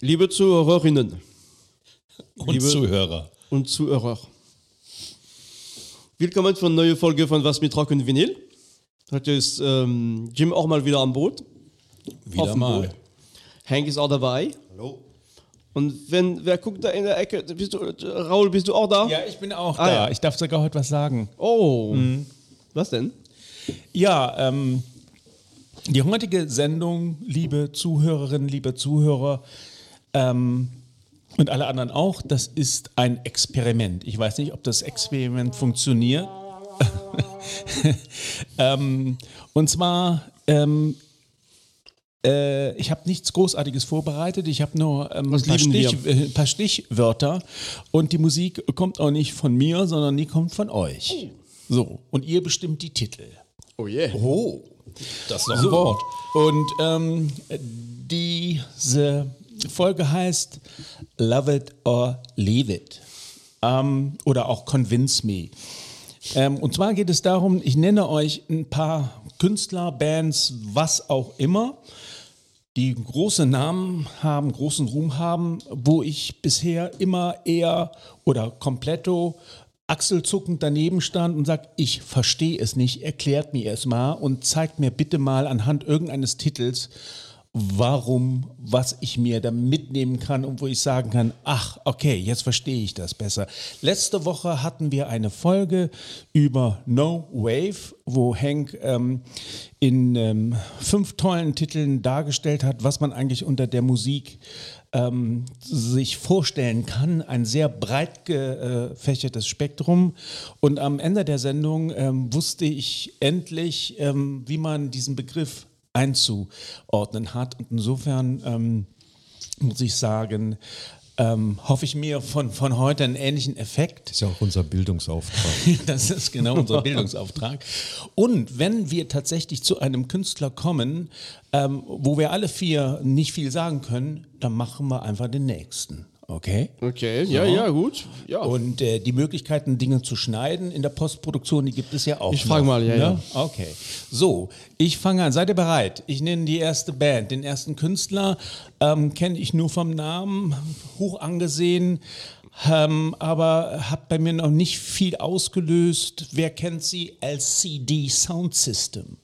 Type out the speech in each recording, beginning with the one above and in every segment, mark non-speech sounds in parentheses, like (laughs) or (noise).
Liebe Zuhörerinnen Und Liebe- Zuhörer. und Zuhörer, willkommen für eine neue Folge von Was mit Rock und Vinyl. Heute ist ähm, Jim auch mal wieder am Boot. Wieder mal. Boot. Hank ist auch dabei. Hallo. Und wenn, wer guckt da in der Ecke? Bist du, Raul, bist du auch da? Ja, ich bin auch Ah, da. ja. Ich darf sogar heute was sagen. Oh. Was denn? Ja, ähm, die heutige Sendung, liebe Zuhörerinnen, liebe Zuhörer ähm, und alle anderen auch, das ist ein Experiment. Ich weiß nicht, ob das Experiment funktioniert. (laughs) ähm, und zwar, ähm, äh, ich habe nichts Großartiges vorbereitet. Ich habe nur ähm, ein paar? Stich, äh, paar Stichwörter. Und die Musik kommt auch nicht von mir, sondern die kommt von euch. So, und ihr bestimmt die Titel. Oh yeah. Oh, Das ist noch ein so. Wort. Und ähm, diese Folge heißt Love It or Leave It. Ähm, oder auch Convince Me. Ähm, und zwar geht es darum, ich nenne euch ein paar Künstler, Bands, was auch immer, die große Namen haben, großen Ruhm haben, wo ich bisher immer eher oder kompletto achselzuckend daneben stand und sagt, ich verstehe es nicht, erklärt mir es mal und zeigt mir bitte mal anhand irgendeines Titels, warum, was ich mir da mitnehmen kann und wo ich sagen kann, ach, okay, jetzt verstehe ich das besser. Letzte Woche hatten wir eine Folge über No Wave, wo Hank ähm, in ähm, fünf tollen Titeln dargestellt hat, was man eigentlich unter der Musik ähm, sich vorstellen kann. Ein sehr breit gefächertes Spektrum. Und am Ende der Sendung ähm, wusste ich endlich, ähm, wie man diesen Begriff einzuordnen hat. Und insofern ähm, muss ich sagen, ähm, hoffe ich mir von, von heute einen ähnlichen Effekt. Das ist ja auch unser Bildungsauftrag. (laughs) Das ist genau unser Bildungsauftrag. Und wenn wir tatsächlich zu einem Künstler kommen, ähm, wo wir alle vier nicht viel sagen können, dann machen wir einfach den nächsten. Okay? Okay, ja, ja, gut. Ja. Und äh, die Möglichkeiten, Dinge zu schneiden in der Postproduktion, die gibt es ja auch. Ich frage mal, ja, ne? ja. Okay. So, ich fange an. Seid ihr bereit? Ich nenne die erste Band. Den ersten Künstler ähm, kenne ich nur vom Namen, hoch angesehen, ähm, aber hat bei mir noch nicht viel ausgelöst. Wer kennt sie? LCD Sound System.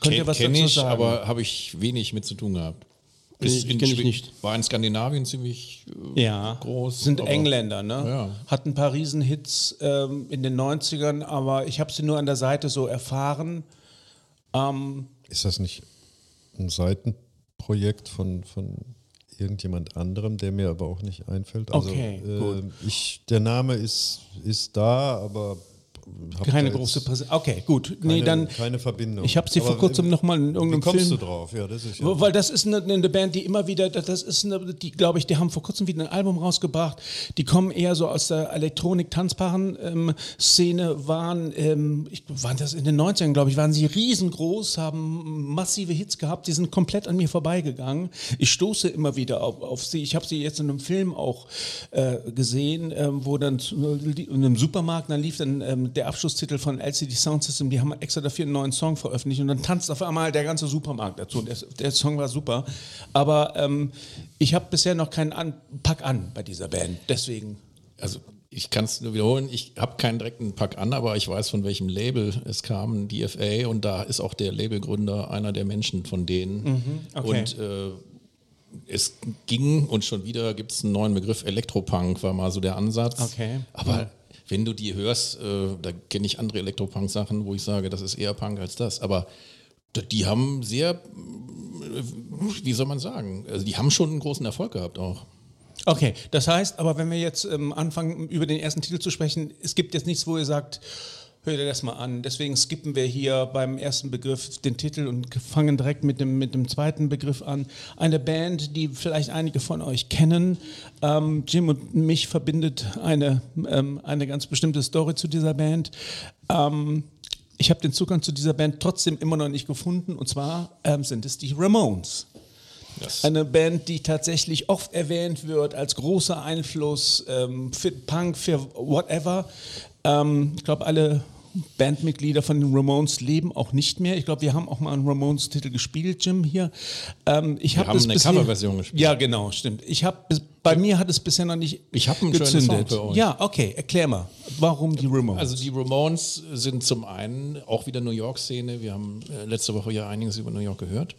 Könnt ihr was Kenn dazu ich, sagen? aber habe ich wenig mit zu tun gehabt. Ist kenn in ich nicht. War in Skandinavien ziemlich äh, ja, groß. Sind aber- Engländer, ne? Ja. Hat ein paar Riesenhits ähm, in den 90ern, aber ich habe sie nur an der Seite so erfahren. Ähm, Ist das nicht ein Seitenprojekt von, von irgendjemand anderem, der mir aber auch nicht einfällt? Also, Okay, äh, ich, der Name ist, ist da, aber keine große Präsenz. Okay, gut. keine, nee, dann. keine Verbindung. Ich habe sie vor kurzem noch mal in Wie irgendeinem kommst Film. du drauf? Ja, das ist ja. Weil das ist eine, eine Band, die immer wieder, das ist eine, die glaube ich, die haben vor kurzem wieder ein Album rausgebracht. Die kommen eher so aus der Elektronik-Tanzbaren-Szene, waren, ähm, ich, waren das in den 90ern, glaube ich, waren sie riesengroß, haben massive Hits gehabt, die sind komplett an mir vorbeigegangen. Ich stoße immer wieder auf, auf sie. Ich habe sie jetzt in einem Film auch äh, gesehen, ähm, wo dann in einem Supermarkt, dann lief dann ähm, der Abschlusstitel von LCD Sound System, die haben extra dafür einen neuen Song veröffentlicht und dann tanzt auf einmal der ganze Supermarkt dazu. Und der, der Song war super. Aber ähm, ich habe bisher noch keinen an Pack an bei dieser Band. Deswegen. Also ich kann es nur wiederholen, ich habe keinen direkten Pack an, aber ich weiß, von welchem Label es kam, DFA, und da ist auch der Labelgründer einer der Menschen von denen. okay. Und äh, es ging, und schon wieder gibt es einen neuen Begriff, Elektropunk war mal so der Ansatz. Okay. Aber wenn du die hörst, äh, da kenne ich andere Elektropunk-Sachen, wo ich sage, das ist eher Punk als das. Aber die haben sehr, äh, wie soll man sagen, also die haben schon einen großen Erfolg gehabt auch. Okay, das heißt, aber wenn wir jetzt ähm, anfangen, über den ersten Titel zu sprechen, es gibt jetzt nichts, wo ihr sagt, hör dir das mal an. Deswegen skippen wir hier beim ersten Begriff den Titel und fangen direkt mit dem, mit dem zweiten Begriff an. Eine Band, die vielleicht einige von euch kennen. Ähm, Jim und mich verbindet eine, ähm, eine ganz bestimmte Story zu dieser Band. Ähm, ich habe den Zugang zu dieser Band trotzdem immer noch nicht gefunden. Und zwar ähm, sind es die Ramones. Das Eine Band, die tatsächlich oft erwähnt wird als großer Einfluss ähm, für Punk, für whatever. Ähm, ich glaube, alle Bandmitglieder von den Ramones leben auch nicht mehr. Ich glaube, wir haben auch mal einen Ramones-Titel gespielt, Jim, hier. Ähm, ich hab haben das eine Coverversion gespielt. Ja, genau, stimmt. Ich habe bei mir hat es bisher noch nicht Ich hab einen schönen gezündet. Song für euch. Ja, okay, erklär mal, warum die Ramones? Also die Ramones sind zum einen auch wieder New York-Szene. Wir haben äh, letzte Woche ja einiges über New York gehört.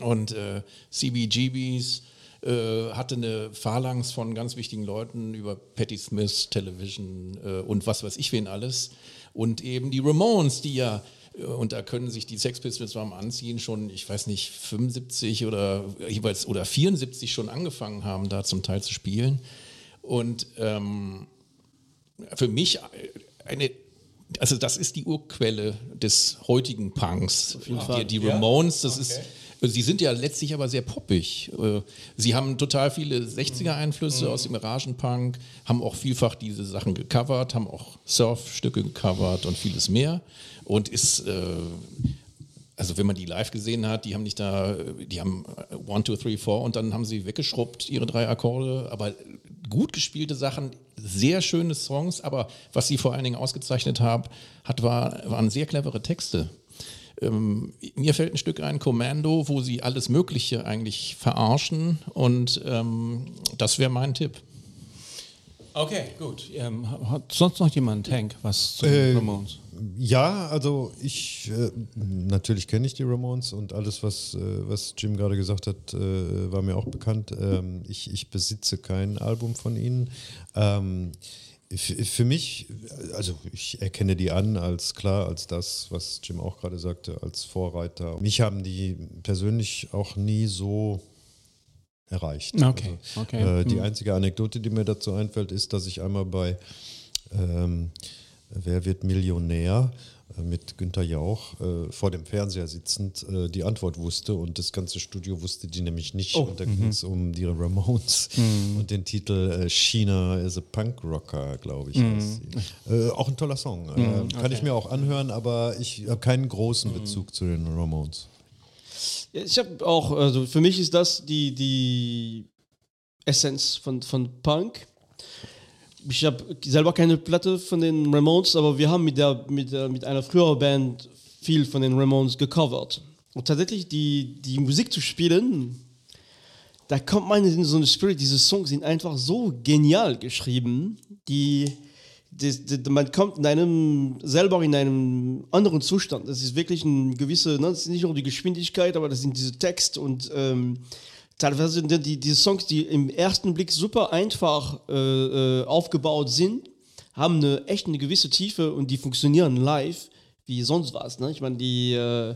Und äh, CBGBs äh, hatte eine Phalanx von ganz wichtigen Leuten über Patti Smith, Television äh, und was weiß ich wen alles. Und eben die Ramones, die ja, äh, und da können sich die Sex Pistols beim Anziehen schon, ich weiß nicht, 75 oder jeweils oder 74 schon angefangen haben, da zum Teil zu spielen. Und ähm, für mich eine, also das ist die Urquelle des heutigen Punks. Die, die Ramones, das ist, sie sind ja letztlich aber sehr poppig. Äh, Sie haben total viele 60er-Einflüsse aus dem Garagenpunk, haben auch vielfach diese Sachen gecovert, haben auch Surf-Stücke gecovert und vieles mehr. Und ist, äh, also wenn man die live gesehen hat, die haben nicht da, die haben äh, One, Two, Three, Four und dann haben sie weggeschrubbt, ihre drei Akkorde, aber gut gespielte Sachen, sehr schöne Songs, aber was sie vor allen Dingen ausgezeichnet haben, hat, war, waren sehr clevere Texte. Ähm, mir fällt ein Stück ein, Commando, wo sie alles Mögliche eigentlich verarschen und ähm, das wäre mein Tipp. okay, gut. Ähm, hat sonst noch jemand, Hank, was zu Äh, den Ramones? Ja, also ich, äh, natürlich kenne ich die Ramones und alles, was, äh, was Jim gerade gesagt hat, äh, war mir auch bekannt. Ähm, ich, ich besitze kein Album von ihnen. Ähm, für mich, also ich erkenne die an als klar, als das, was Jim auch gerade sagte, als Vorreiter. Mich haben die persönlich auch nie so erreicht. Okay, okay. Äh, die einzige Anekdote, die mir dazu einfällt, ist, dass ich einmal bei ähm, Wer wird Millionär mit Günter Jauch äh, vor dem Fernseher sitzend äh, die Antwort wusste und das ganze Studio wusste die nämlich nicht. Und da ging es um die Ramones und den Titel äh, China is a Punk Rocker, glaube ich. sie. Äh, auch ein toller Song. Äh, Kann ich mir auch anhören, aber ich habe keinen großen Bezug zu den Ramones. Ich habe auch, also für mich ist das die, die Essenz von, von Punk. Ich habe selber keine Platte von den Ramones, aber wir haben mit, der, mit, der, mit einer früheren Band viel von den Ramones gecovert. Und tatsächlich die, die Musik zu spielen, da kommt man in so eine Spirit. Diese Songs sind einfach so genial geschrieben, die, die, die man kommt in einem selber in einem anderen Zustand. Das ist wirklich ein gewisse, ne, das ist nicht nur die Geschwindigkeit, aber das sind diese Text und ähm, teilweise sind die, die Songs, die im ersten Blick super einfach äh, äh, aufgebaut sind, haben eine echt eine gewisse Tiefe und die funktionieren live wie sonst was. Ne? Ich meine, die, äh,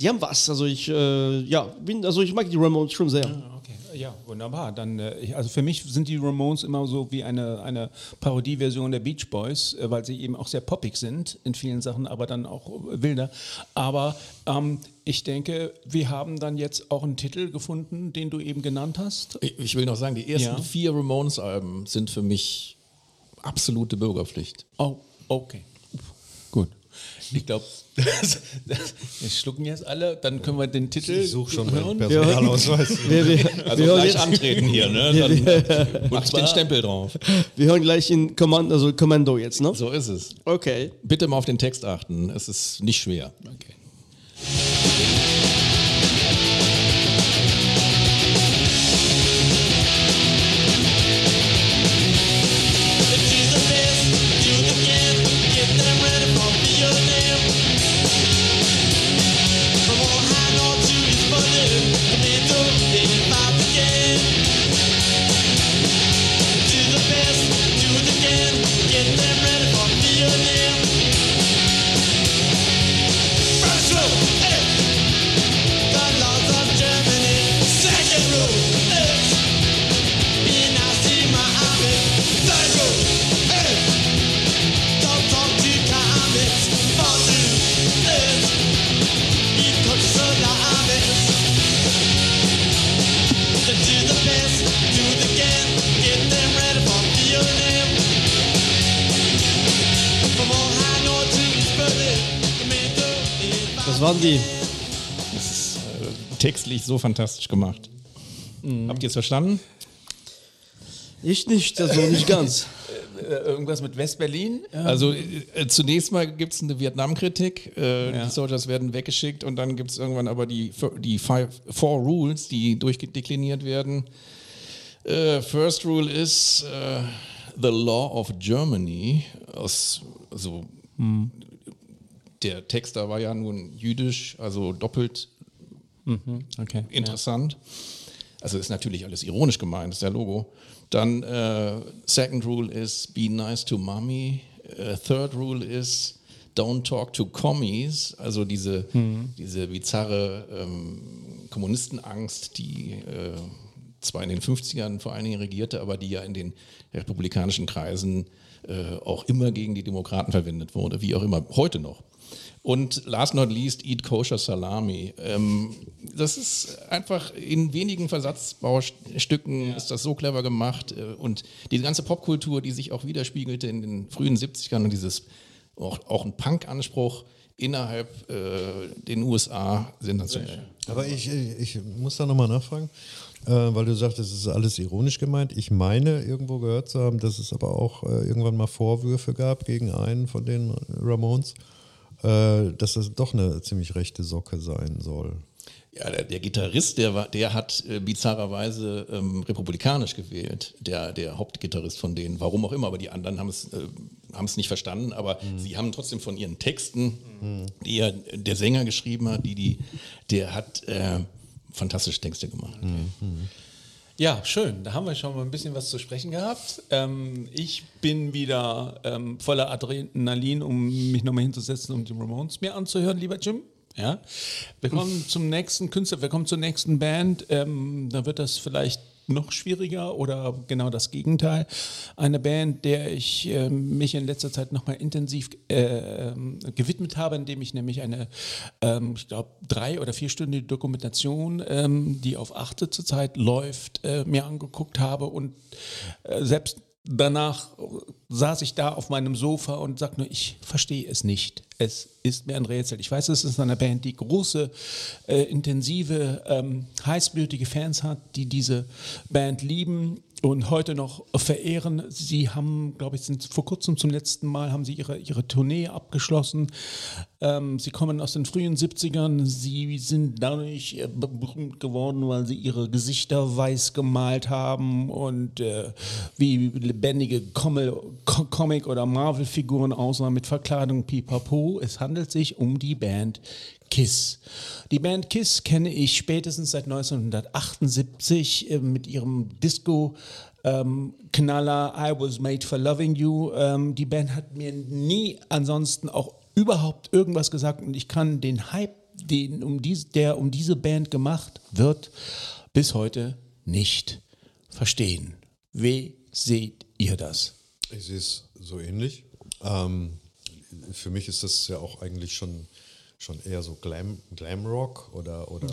die haben was. Also ich, äh, ja, bin, also ich mag die Ramones schon sehr. Okay, ja, wunderbar. Dann, äh, ich, also für mich sind die Ramones immer so wie eine, eine Parodieversion der Beach Boys, äh, weil sie eben auch sehr poppig sind in vielen Sachen, aber dann auch äh, wilder. Aber ähm, ich denke, wir haben dann jetzt auch einen Titel gefunden, den du eben genannt hast. Ich, ich will noch sagen, die ersten Ja. vier Ramones-Alben sind für mich absolute Bürgerpflicht. Oh, okay. Ich glaube, (laughs) wir schlucken jetzt alle, dann können wir den Titel Ich suche schon meinen. Personalausweis. Wir, wir, Also wir, hören gleich jetzt, antreten hier, ne? Dann machst den Stempel drauf. wir hören gleich in Command, also Kommando jetzt, ne? So ist es. Okay. Bitte mal auf den Text achten. Es ist nicht schwer. Okay. Waren die. Das ist äh, textlich so fantastisch gemacht. Habt ihr es verstanden? Ich nicht, also nicht ganz. Äh, irgendwas mit West-Berlin? Ja. Also äh, zunächst mal gibt es eine Vietnam-Kritik, äh, Ja. die Soldiers werden weggeschickt und dann gibt es irgendwann aber die, die five, Four Rules, die durchdekliniert werden. Äh, first Rule ist äh, The Law of Germany. Aus, also, Der Text da war ja nun jüdisch, also doppelt okay. interessant. Also ist natürlich alles ironisch gemeint, ist der Logo. Dann äh, second rule is be nice to mommy. Äh, third rule is don't talk to commies. Also diese, diese bizarre ähm, Kommunistenangst, die äh, zwar in den 50ern vor allen Dingen regierte, aber die ja in den republikanischen Kreisen äh, auch immer gegen die Demokraten verwendet wurde, wie auch immer, heute noch. Und last not least, Eat Kosher Salami. Ähm, das ist einfach in wenigen Versatzbaustücken ist das so clever gemacht. Äh, und die ganze Popkultur, die sich auch widerspiegelte in den frühen 70ern und dieses auch, auch ein Punk-Anspruch innerhalb äh, den USA sensationell. Aber ich, ich muss da nochmal nachfragen, äh, weil du sagst, es ist alles ironisch gemeint. Ich meine, irgendwo gehört zu haben, dass es aber auch äh, irgendwann mal Vorwürfe gab gegen einen von den Ramones, dass das doch eine ziemlich rechte Socke sein soll. Ja, der, der Gitarrist, der, war, der hat äh, bizarrerweise ähm, republikanisch gewählt, der, der Hauptgitarrist von denen, warum auch immer, aber die anderen haben es, äh, nicht verstanden, aber sie haben trotzdem von ihren Texten, die ja der Sänger geschrieben hat, die, die, der hat äh, fantastische Texte gemacht. Ja, schön. Da haben wir schon mal ein bisschen was zu sprechen gehabt. Ähm, ich bin wieder ähm, voller Adrenalin, um mich nochmal hinzusetzen, um die Ramones mir anzuhören, lieber Jim. Ja. Wir kommen zum nächsten Künstler, wir kommen zur nächsten Band. Ähm, da wird das vielleicht noch schwieriger oder genau das Gegenteil. Eine Band, der ich äh, mich in letzter Zeit nochmal intensiv äh, ähm, gewidmet habe, indem ich nämlich eine, ähm, ich glaube, drei- oder vierstündige Dokumentation, ähm, die auf Achte zurzeit läuft, äh, mir angeguckt habe und äh, selbst danach saß ich da auf meinem Sofa und sagte nur, ich verstehe es nicht. Es ist mir ein Rätsel. Ich weiß, es ist eine Band, die große, äh, intensive, ähm, heißblütige Fans hat, die diese Band lieben und heute noch verehren. Sie haben, glaube ich, sind vor kurzem zum letzten Mal haben sie ihre, ihre Tournee abgeschlossen. Ähm, sie kommen aus den frühen 70ern. Sie sind dadurch äh, berühmt geworden, weil sie ihre Gesichter weiß gemalt haben und äh, wie lebendige Comic- Co- Comic- oder Marvel-Figuren aussahen mit Verkleidung pipapo. Es handelt sich um die Band Kiss. Die Band Kiss kenne ich spätestens seit 1978 äh, mit ihrem Disco. Ähm, Knaller, I Was Made for Loving You. Ähm, die Band hat mir nie ansonsten auch überhaupt irgendwas gesagt und ich kann den Hype, den um dies, der um diese Band gemacht wird, bis heute nicht verstehen. Wie seht ihr das? Ich sehe es so ähnlich. Ähm, für mich ist das ja auch eigentlich schon, schon eher so Glam, Glamrock oder, oder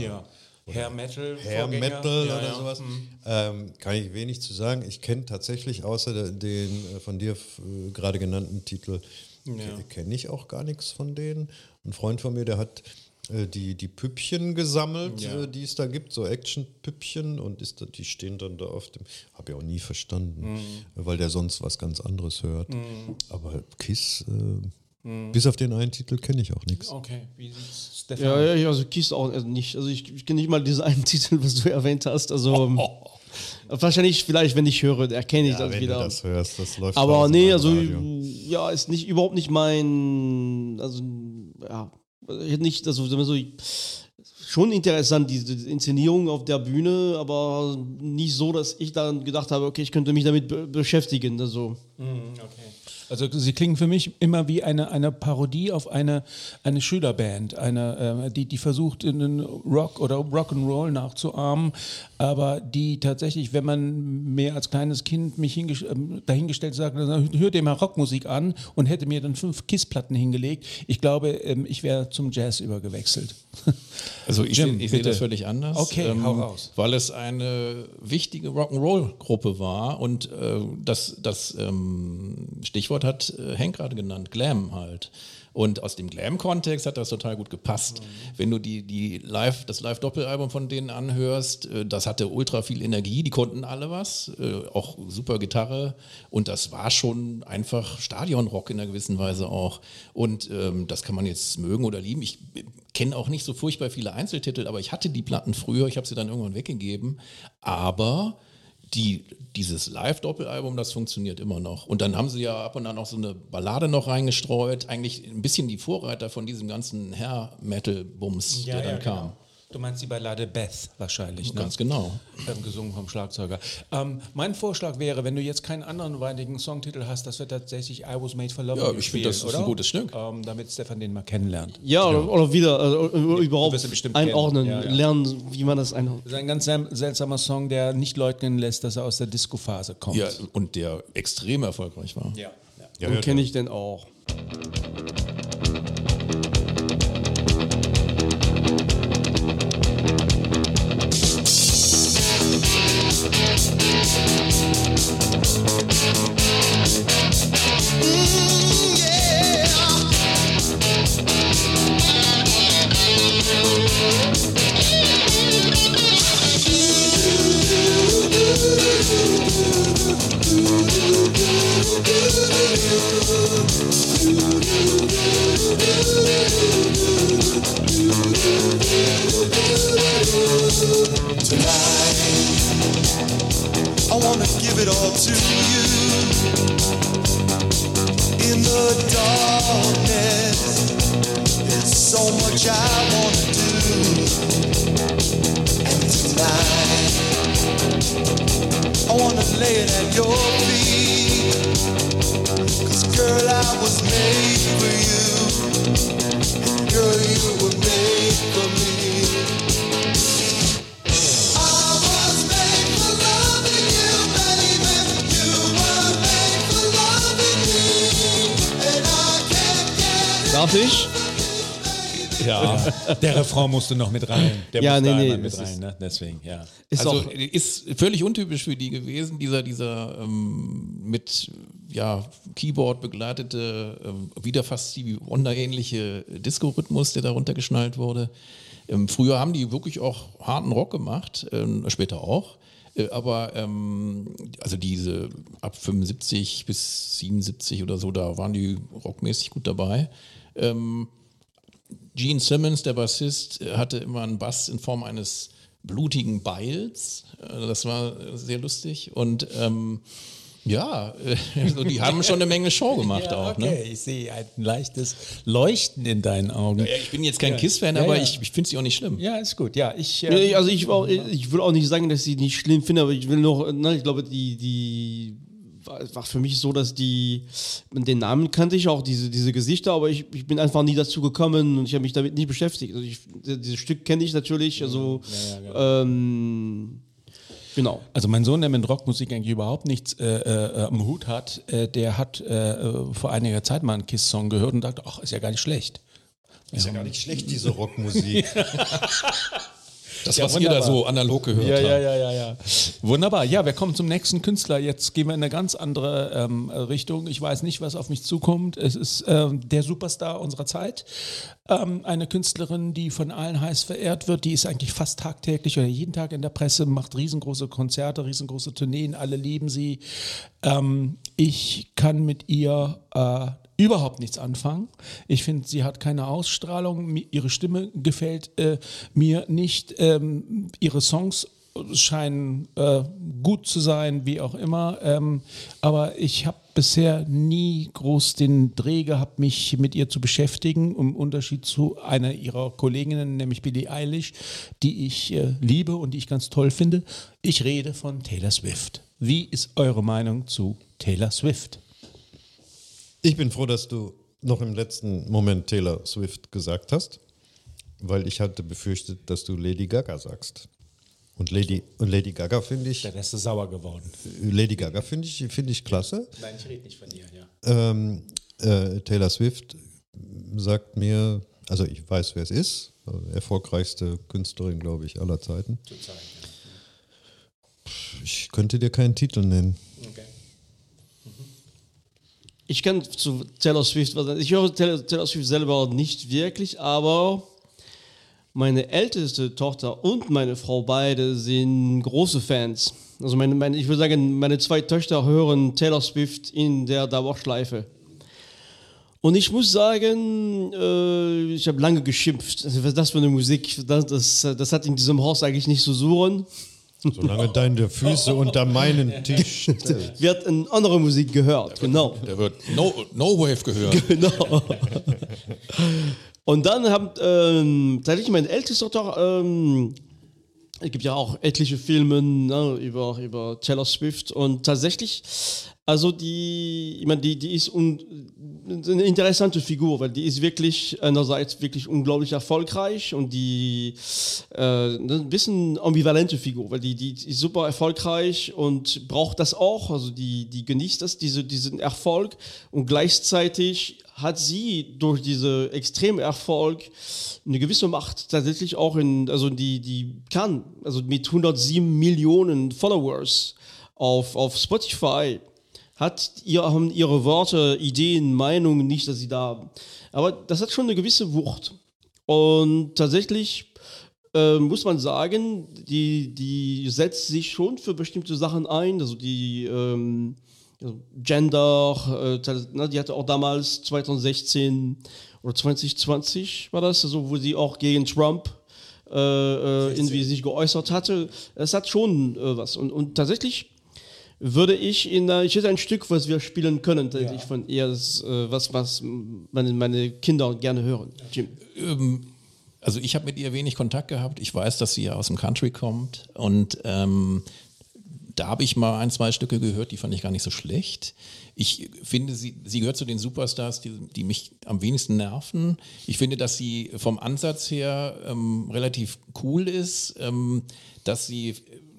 Hair Metal. Hair Metal oder sowas. Ähm, kann ich wenig zu sagen. Ich kenne tatsächlich außer den äh, von dir äh, gerade genannten Titel, ke- kenne ich auch gar nichts von denen. Ein Freund von mir, der hat äh, die, die Püppchen gesammelt, äh, die es da gibt, so Action-Püppchen und ist da, die stehen dann da auf dem, habe ich auch nie verstanden, weil der sonst was ganz anderes hört. Aber Kiss, äh, bis auf den einen Titel kenne ich auch nichts. Okay, wie sieht's Stefan? Ja, ja, ja, also Kiss auch also nicht. Also ich, ich kenne nicht mal diesen (laughs) einen Titel, was du erwähnt hast. Also ähm, wahrscheinlich, vielleicht, wenn ich höre, erkenne ich Ja, das wenn wieder. du das hörst, das läuft Aber nee, also Radio. ja, ist nicht überhaupt nicht mein, also ja, ich hätte nicht, also so, schon interessant diese Inszenierung auf der Bühne, aber nicht so, dass ich dann gedacht habe, okay, ich könnte mich damit be beschäftigen. Also Also sie klingen für mich immer wie eine, eine Parodie auf eine, eine Schülerband, eine, äh, die, die versucht, in den Rock oder Rock'n'Roll nachzuahmen, aber die tatsächlich, wenn man mir als kleines Kind mich ähm, dahingestellt sagt, hört dir mal Rockmusik an und hätte mir dann fünf Kissplatten hingelegt, ich glaube, ähm, ich wäre zum Jazz übergewechselt. (laughs) Also ich, Jim, seh- ich sehe das völlig anders. ähm, Okay, hau raus. Weil es eine wichtige Rock'n'Roll-Gruppe war und äh, das, das ähm, Stichwort hat äh, Henk gerade genannt, Glam halt. Und aus dem Glam-Kontext hat das total gut gepasst. Wenn du die, die Live, das Live-Doppelalbum von denen anhörst, äh, das hatte ultra viel Energie, die konnten alle was, äh, auch super Gitarre und das war schon einfach Stadionrock in einer gewissen Weise auch. Und ähm, das kann man jetzt mögen oder lieben. Ich kenne auch nicht so furchtbar viele Einzeltitel, aber ich hatte die Platten früher, ich habe sie dann irgendwann weggegeben. Aber die, dieses Live-Doppelalbum, das funktioniert immer noch. Und dann haben sie ja ab und an auch so eine Ballade noch reingestreut, eigentlich ein bisschen die Vorreiter von diesem ganzen Hair-Metal-Bums, der dann kam. Du meinst die Ballade Beth wahrscheinlich, ne? Ganz genau. Ähm, gesungen vom Schlagzeuger. Ähm, mein Vorschlag wäre, wenn du jetzt keinen anderen weitigen Songtitel hast, dass wir tatsächlich I Was Made for Love Ja, ich finde, das ist oder? ein gutes Stück. Ähm, damit Stefan den mal kennenlernt. Ja, oder, oder wieder also, äh, überhaupt einordnen, kennen. Ja, ja. lernen, wie man das einordnet. Das ist ein ganz sel- seltsamer Song, der nicht leugnen lässt, dass er aus der Disco-Phase kommt. Ja, und der extrem erfolgreich war. ja. Ja, ja, kenne ich den auch. tonight. I wanna give it all to you. In the darkness, there's so much I wanna do. And tonight, I wanna lay it at your ich? Ja, der Refrain musste noch mit rein. Der Ja, musste nee, nee, mit rein, ne? deswegen, ja. Ist also ist völlig untypisch für die gewesen, dieser, dieser ähm, mit ja, Keyboard begleitete, ähm, wieder fast Stevie Wonder-ähnliche Disco-Rhythmus, der darunter geschnallt wurde. Ähm, früher haben die wirklich auch harten Rock gemacht, ähm, später auch. Äh, aber ähm, also diese ab 75 bis 77 oder so, da waren die rockmäßig gut dabei. Ähm, Gene Simmons, der Bassist, hatte immer einen Bass in Form eines blutigen Beils. Äh, Das war sehr lustig. Und ähm, ja, (laughs) also die haben schon eine Menge Show gemacht ja, auch. okay, Ne? ich sehe ein leichtes Leuchten in deinen Augen. Ja, ich bin jetzt kein Ja. Kiss-Fan, aber ich, ich finde sie auch nicht schlimm. Ja, ist gut. Ja, ich. äh, Nee, also ich, will auch, ich will auch nicht sagen, dass ich die nicht schlimm finde, aber ich will noch, ne, ich glaube, die, die war, war für mich so, dass die, den Namen kannte ich auch, diese, diese Gesichter, aber ich, ich bin einfach nie dazu gekommen und ich habe mich damit nicht beschäftigt. Also ich, dieses Stück kenne ich natürlich, also ähm, genau. Also mein Sohn, der mit Rockmusik eigentlich überhaupt nichts äh, äh, am Hut hat, äh, der hat äh, äh, vor einiger Zeit mal einen Kiss-Song gehört und dachte, ach, ist ja gar nicht schlecht. Ist ja gar nicht schlecht, diese Rockmusik. (laughs) Das, Ja, was ihr da wunderbar. so analog gehört Ja, habt. ja, ja, ja, ja. Wunderbar. Ja, wir kommen zum nächsten Künstler. Jetzt gehen wir in eine ganz andere ähm, Richtung. Ich weiß nicht, was auf mich zukommt. Es ist ähm, der Superstar unserer Zeit. Ähm, eine Künstlerin, die von allen heiß verehrt wird. Die ist eigentlich fast tagtäglich oder jeden Tag in der Presse, macht riesengroße Konzerte, riesengroße Tourneen. Alle lieben sie. Ähm, ich kann mit ihr äh, überhaupt nichts anfangen. Ich finde, sie hat keine Ausstrahlung. Ihre Stimme gefällt äh, mir nicht. Ähm, ihre Songs scheinen äh, gut zu sein, wie auch immer. Ähm, aber ich habe bisher nie groß den Dreh gehabt, mich mit ihr zu beschäftigen, im Unterschied zu einer ihrer Kolleginnen, nämlich Billie Eilish, die ich äh, liebe und die ich ganz toll finde. Ich rede von Taylor Swift. Wie ist eure Meinung zu Taylor Swift? Ich bin froh, dass du noch im letzten Moment Taylor Swift gesagt hast, weil ich hatte befürchtet, dass du Lady Gaga sagst. Und Lady, und Lady Gaga finde ich, Rest ist sauer geworden. Lady Gaga finde ich, finde ich klasse. Nein, ich rede nicht von ihr, ja. Ähm, äh, Taylor Swift sagt mir, also ich weiß, wer es ist, erfolgreichste Künstlerin, glaube ich, aller Zeiten. Ich könnte dir keinen Titel nennen. Ich kann zu Taylor Swift, was- ich höre Taylor, Taylor Swift selber nicht wirklich, aber meine älteste Tochter und meine Frau beide sind große Fans. Also meine, meine, ich würde sagen, meine zwei Töchter hören Taylor Swift in der Dauerschleife. Und ich muss sagen, äh, ich habe lange geschimpft. Was ist das für eine Musik? Das, das, das hat in diesem Haus eigentlich nicht zu suchen. Solange deine Füße unter meinen Tisch. (laughs) Wird eine andere Musik gehört, genau. Da wird No, no Wave gehört. genau. Und dann haben ähm, tatsächlich meine älteste Tochter, ähm, es gibt ja auch etliche Filme ne, über, über Taylor Swift und tatsächlich, also die, ich meine, die, die ist un, eine interessante Figur, weil die ist wirklich einerseits wirklich unglaublich erfolgreich und die äh, ein bisschen ambivalente Figur, weil die, die ist super erfolgreich und braucht das auch, also die, die genießt das, diese, diesen Erfolg. Und gleichzeitig hat sie durch diesen extremen Erfolg eine gewisse Macht tatsächlich auch in, also die, die kann, also mit 107 Millionen Followers auf, auf Spotify hat ihr, haben ihre Worte, Ideen, Meinungen nicht, dass sie da, aber das hat schon eine gewisse Wucht. Und tatsächlich äh, muss man sagen, die, die setzt sich schon für bestimmte Sachen ein, also die ähm, also Gender, äh, die hatte auch damals 2016 oder 2020 war das, also wo sie auch gegen Trump äh, äh, irgendwie sich geäußert hatte. Es hat schon äh, was. Und, und tatsächlich würde ich in der, ich hätte ein Stück, was wir spielen können, tatsächlich von ihr, das, äh, was, was meine, meine Kinder gerne hören. Jim. Ähm, also ich habe mit ihr wenig Kontakt gehabt. Ich weiß, dass sie ja aus dem Country kommt und ähm, da habe ich mal ein, zwei Stücke gehört, die fand ich gar nicht so schlecht. Ich finde, sie, sie gehört zu den Superstars, die, die mich am wenigsten nerven. Ich finde, dass sie vom Ansatz her ähm, relativ cool ist, ähm, dass sie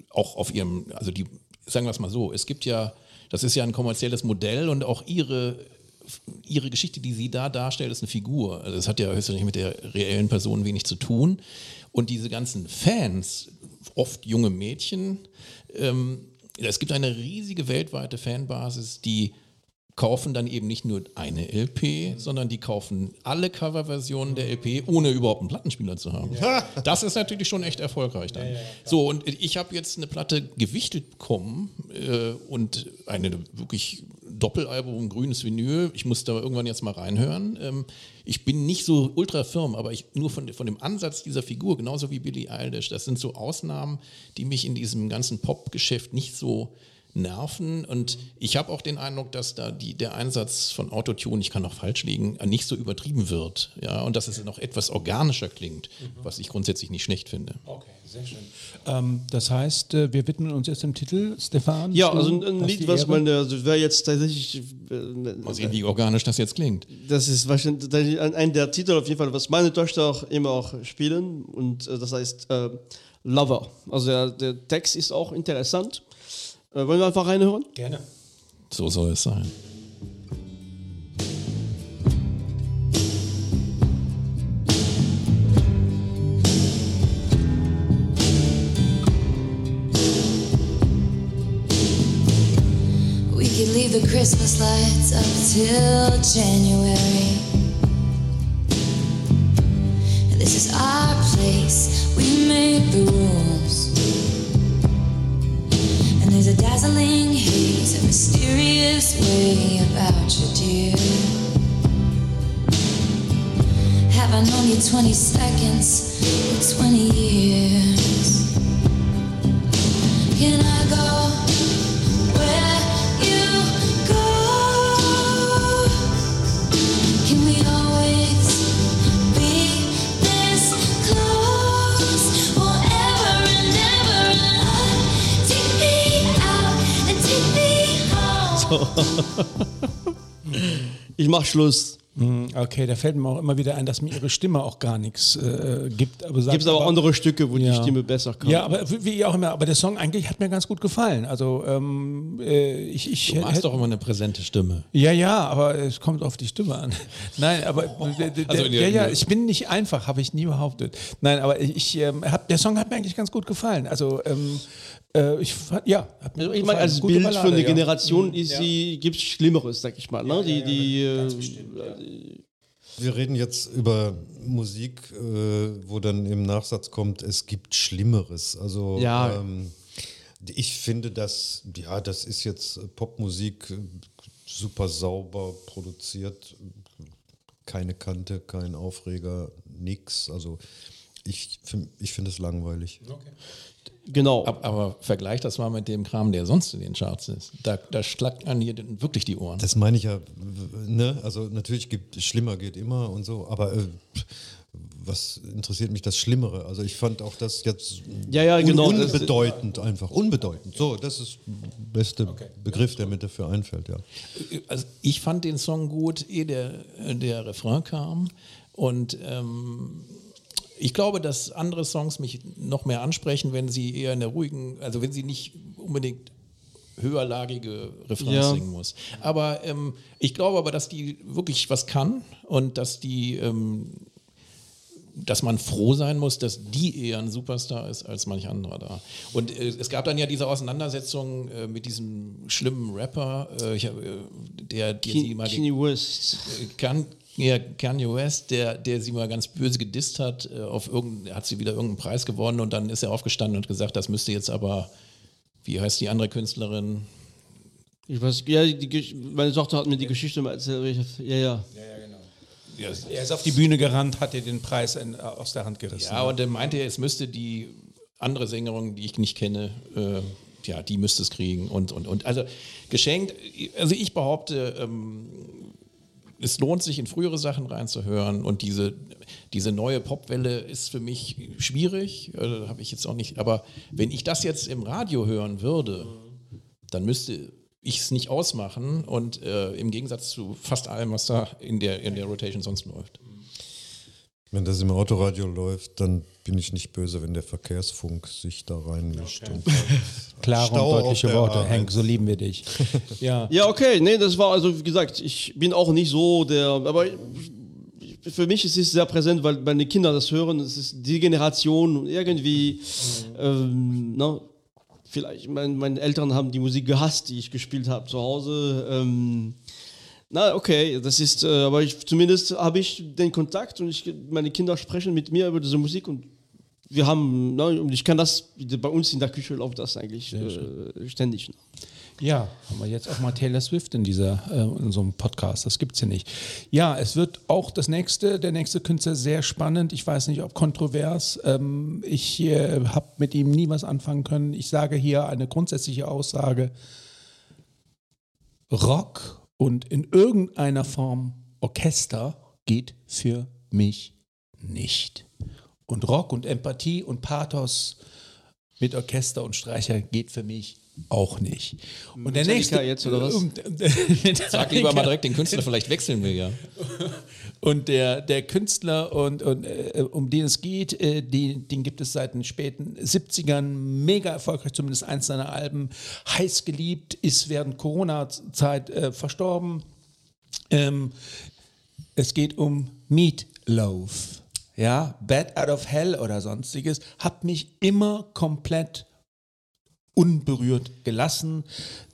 auch auf ihrem, also die, sagen wir es mal so, es gibt ja, das ist ja ein kommerzielles Modell und auch ihre ihre Geschichte, die sie da darstellt, ist eine Figur. Also das hat ja höchstwahrscheinlich mit der reellen Person wenig zu tun. Und diese ganzen Fans, oft junge Mädchen, ähm, es gibt eine riesige weltweite Fanbasis, die kaufen dann eben nicht nur eine LP, sondern die kaufen alle Coverversionen der LP, ohne überhaupt einen Plattenspieler zu haben. (laughs) Das ist natürlich schon echt erfolgreich dann. so, und ich habe jetzt eine Platte gewichtet bekommen äh, und eine wirklich Doppelalbum, grünes Vinyl. Ich muss da irgendwann jetzt mal reinhören. Ähm, ich bin nicht so ultra firm, aber ich nur von, von dem Ansatz dieser Figur, genauso wie Billie Eilish, das sind so Ausnahmen, die mich in diesem ganzen Pop-Geschäft nicht so nerven. Und ich habe auch den Eindruck, dass da die, der Einsatz von Autotune, ich kann auch falsch liegen, nicht so übertrieben wird. Ja, und dass es noch etwas organischer klingt, was ich grundsätzlich nicht schlecht finde. Okay, sehr schön. Ähm, das heißt, äh, wir widmen uns jetzt dem Titel, Stefan. Ja, also ein, Lied, was man, also wäre jetzt tatsächlich, äh, Mal sehen, wie organisch das jetzt klingt. das ist wahrscheinlich ein der Titel auf jeden Fall, was meine Töchter auch immer auch spielen und äh, das heißt äh, Lover. Also der, der Text ist auch interessant. Äh, wollen wir einfach reinhören? Gerne. So soll es sein. We could leave the Christmas lights up till January. This is our place, we make the rules. Mysterious way about you, dear. Have I known you 20 seconds or 20 years? (laughs) Ich mach Schluss. Hm, Okay, da fällt mir auch immer wieder ein, dass mir ihre Stimme auch gar nichts äh, gibt. Aber sagt Gibt es aber andere Stücke, wo die Ja. Stimme besser kann. Ja, aber wie auch immer, aber der Song eigentlich hat mir ganz gut gefallen. Also ähm, äh, ich, ich Du magst doch immer eine präsente Stimme. Ja, ja, aber es kommt auf die Stimme an. (laughs) Nein, aber (laughs) der, der, Also der- ja, ja, ich bin nicht einfach, habe ich nie behauptet. Nein, aber ich ähm, hab, der Song hat mir eigentlich ganz gut gefallen. Also ähm, äh, ich fand, ja, hat mir Also ich meine, als Gute Bild Ballade, von der ja. Generation ist sie, gibt es Schlimmeres, sag ich mal. Ne? die, die, äh, Wir reden jetzt über Musik, äh, wo dann im Nachsatz kommt, es gibt Schlimmeres. Also Ja. ähm, ich finde, dass, ja, das ist jetzt Popmusik äh, super sauber produziert, keine Kante, kein Aufreger, nix. Also ich, find- ich finde es langweilig. Genau. Ab- Aber vergleich das mal mit dem Kram, der sonst in den Charts ist. Da, da schlagt an hier wirklich die Ohren. Das meine ich ja, ne? Also natürlich gibt schlimmer geht immer und so, aber äh, was interessiert mich das Schlimmere? Also ich fand auch das jetzt Ja, ja, genau, un das- unbedeutend einfach, unbedeutend. So, das ist der beste Begriff, der mir dafür einfällt, ja. Also ich fand den Song gut, ehe der, der Refrain kam. Und ähm, ich glaube, dass andere Songs mich noch mehr ansprechen, wenn sie eher in der ruhigen, also wenn sie nicht unbedingt höherlagige Refrains Ja. singen muss. Aber ähm, ich glaube aber, dass die wirklich was kann und dass die ähm, dass man froh sein muss, dass die eher ein Superstar ist als manch anderer da. Und äh, es gab dann ja diese Auseinandersetzung äh, mit diesem schlimmen Rapper, äh, ich, äh, der, der sie mal Kanye West. Kan ja, Kanye West, der, der sie mal ganz böse gedisst hat, äh, auf irgendein, hat sie wieder irgendeinen Preis gewonnen und dann ist er aufgestanden und gesagt, das müsste jetzt aber, wie heißt die andere Künstlerin? Ich weiß, ja, die, meine Tochter hat mir die Geschichte mal erzählt. Ich- Ja, ja. Ja, Er ist auf die Bühne gerannt, hat ihr den Preis in, aus der Hand gerissen. ja und dann meinte er, es müsste die andere Sängerin, die ich nicht kenne, äh, ja, die müsste es kriegen und, und, und. Also geschenkt, also ich behaupte, ähm, es lohnt sich, in frühere Sachen reinzuhören. Und diese, diese neue Popwelle ist für mich schwierig, äh, habe ich jetzt auch nicht, aber wenn ich das jetzt im Radio hören würde, dann müsste ich es nicht ausmachen. Und äh, im Gegensatz zu fast allem, was da in der, in der Rotation sonst läuft. Wenn das im Autoradio läuft, dann bin ich nicht böse, wenn der Verkehrsfunk sich da reinmischt. Und (laughs) Klare Stau und deutliche Worte. A1. Hank, so lieben wir dich. (laughs) ja. Ja, okay, nee, das war also, wie gesagt, ich bin auch nicht so der, aber für mich ist es sehr präsent, weil meine Kinder das hören, es ist die Generation und irgendwie, ähm, ne, vielleicht, mein, meine Eltern haben die Musik gehasst, die ich gespielt habe zu Hause. Ähm, na, okay, das ist, äh, aber ich, zumindest habe ich den Kontakt und ich, meine Kinder sprechen mit mir über diese Musik und wir haben, ne, und ich kann das, bei uns in der Küche läuft das eigentlich äh, ständig. Ne? Ja, haben wir jetzt auch mal Taylor Swift in dieser äh, in so einem Podcast. Das gibt's ja nicht. Ja, es wird auch das nächste, der nächste Künstler sehr spannend. Ich weiß nicht, ob kontrovers. Ähm, ich äh, habe mit ihm nie was anfangen können. Ich sage hier eine grundsätzliche Aussage: Rock und in irgendeiner Form Orchester geht für mich nicht. Und Rock und Empathie und Pathos mit Orchester und Streicher geht für mich auch nicht. Und der nächste jetzt, oder was? (laughs) Sag lieber mal direkt den Künstler, (laughs) vielleicht wechseln wir ja. Und der, der Künstler, und, und, äh, um den es geht, äh, die, den gibt es seit den späten 70ern, mega erfolgreich, zumindest eins seiner Alben, heiß geliebt, ist während Corona-Zeit äh, verstorben. Ähm, es geht um Meatloaf. Ja, Bad Out of Hell oder sonstiges, hat mich immer komplett unberührt gelassen.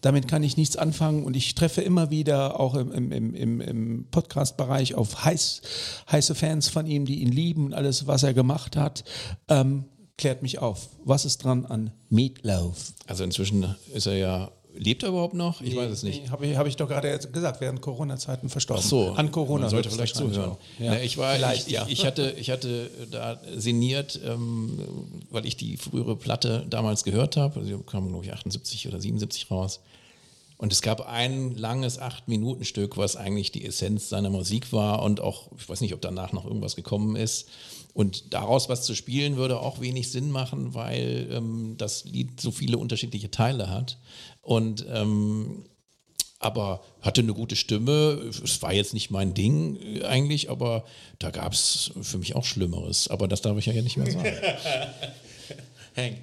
Damit kann ich nichts anfangen und ich treffe immer wieder auch im, im, im, im, Podcast-Bereich auf heiß, heiße Fans von ihm, die ihn lieben und alles, was er gemacht hat. Ähm, klärt mich auf. Was ist dran an Meatloaf? Also inzwischen ist er ja, lebt er überhaupt noch? Ich weiß es nicht. Habe ich, hab ich doch gerade gesagt, während Corona-Zeiten verstorben. Ach so, An Corona. Man sollte vielleicht zuhören. auch. Ja. Na, ich war, vielleicht, ich, ja. ich, hatte, ich hatte da sinniert, ähm, weil ich die frühere Platte damals gehört habe. Also die kam, glaube ich, 78 oder 77 raus. Und es gab ein langes Acht-Minuten-Stück, was eigentlich die Essenz seiner Musik war und auch, ich weiß nicht, ob danach noch irgendwas gekommen ist. Und daraus was zu spielen, würde auch wenig Sinn machen, weil ähm, das Lied so viele unterschiedliche Teile hat. Und ähm, aber hatte eine gute Stimme. Es war jetzt nicht mein Ding eigentlich, aber da gab es für mich auch Schlimmeres. Aber das darf ich ja nicht mehr sagen. (laughs) Hank.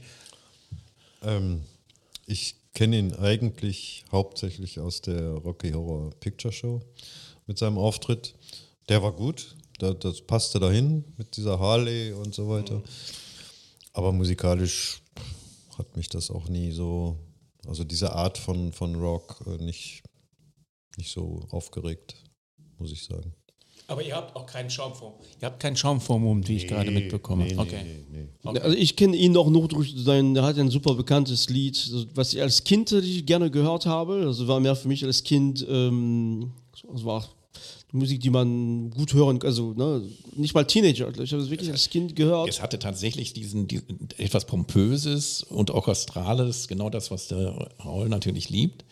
Ähm, ich kenne ihn eigentlich hauptsächlich aus der Rocky Horror Picture Show mit seinem Auftritt. Der war gut, da, das passte dahin mit dieser Harley und so weiter. Aber musikalisch hat mich das auch nie so, also diese Art von, von Rock äh, nicht, nicht so aufgeregt, muss ich sagen. Aber ihr habt auch keinen Schaumform. Ihr habt keinen Schaumform, wie ich gerade mitbekomme. Nee, nee, okay. nee, nee. Also ich kenne ihn auch noch durch sein, er hat ein super bekanntes Lied, was ich als Kind gerne gehört habe. Also war mehr für mich als Kind, ähm, es war Musik, die man gut hören, also ne, nicht mal Teenager, ich habe es wirklich als Kind gehört. Es hatte tatsächlich diesen, diesen etwas Pompöses und Orchestrales, genau das, was der Raul natürlich liebt.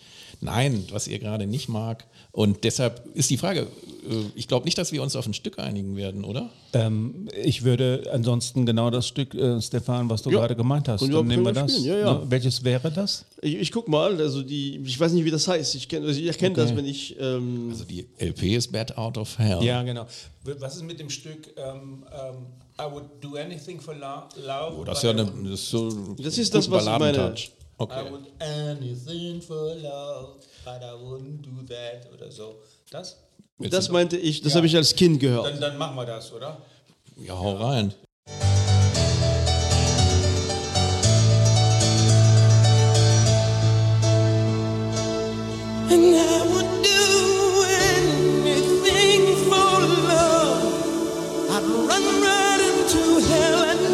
Nein, was ihr gerade nicht mag. Und deshalb ist die Frage, äh, ich glaube nicht, dass wir uns auf ein Stück einigen werden, oder? Ähm, ich würde ansonsten genau das Stück, äh, Stefan, was du Ja. gerade gemeint hast, dann nehmen wir das. ja, ja. Welches wäre das? Ich, ich guck mal, also die, ich weiß nicht, wie das heißt. Ich kenne also ich erkenne das, wenn ich. Ähm, Also die LP ist Bad Out of Hell. Ja, genau. Was ist mit dem Stück ähm, ähm, I would do anything for lo love? Oh, das ist ja eine, das ist so Das ist das, was ich meine. Balladentouch. I Okay. would anything for love, but I wouldn't do that oder so. Das? das meinte ich, das habe ich als Kind gehört. Dann, dann machen wir das, oder? Ja, hau rein. And I would do anything for love. I'd run right into hell and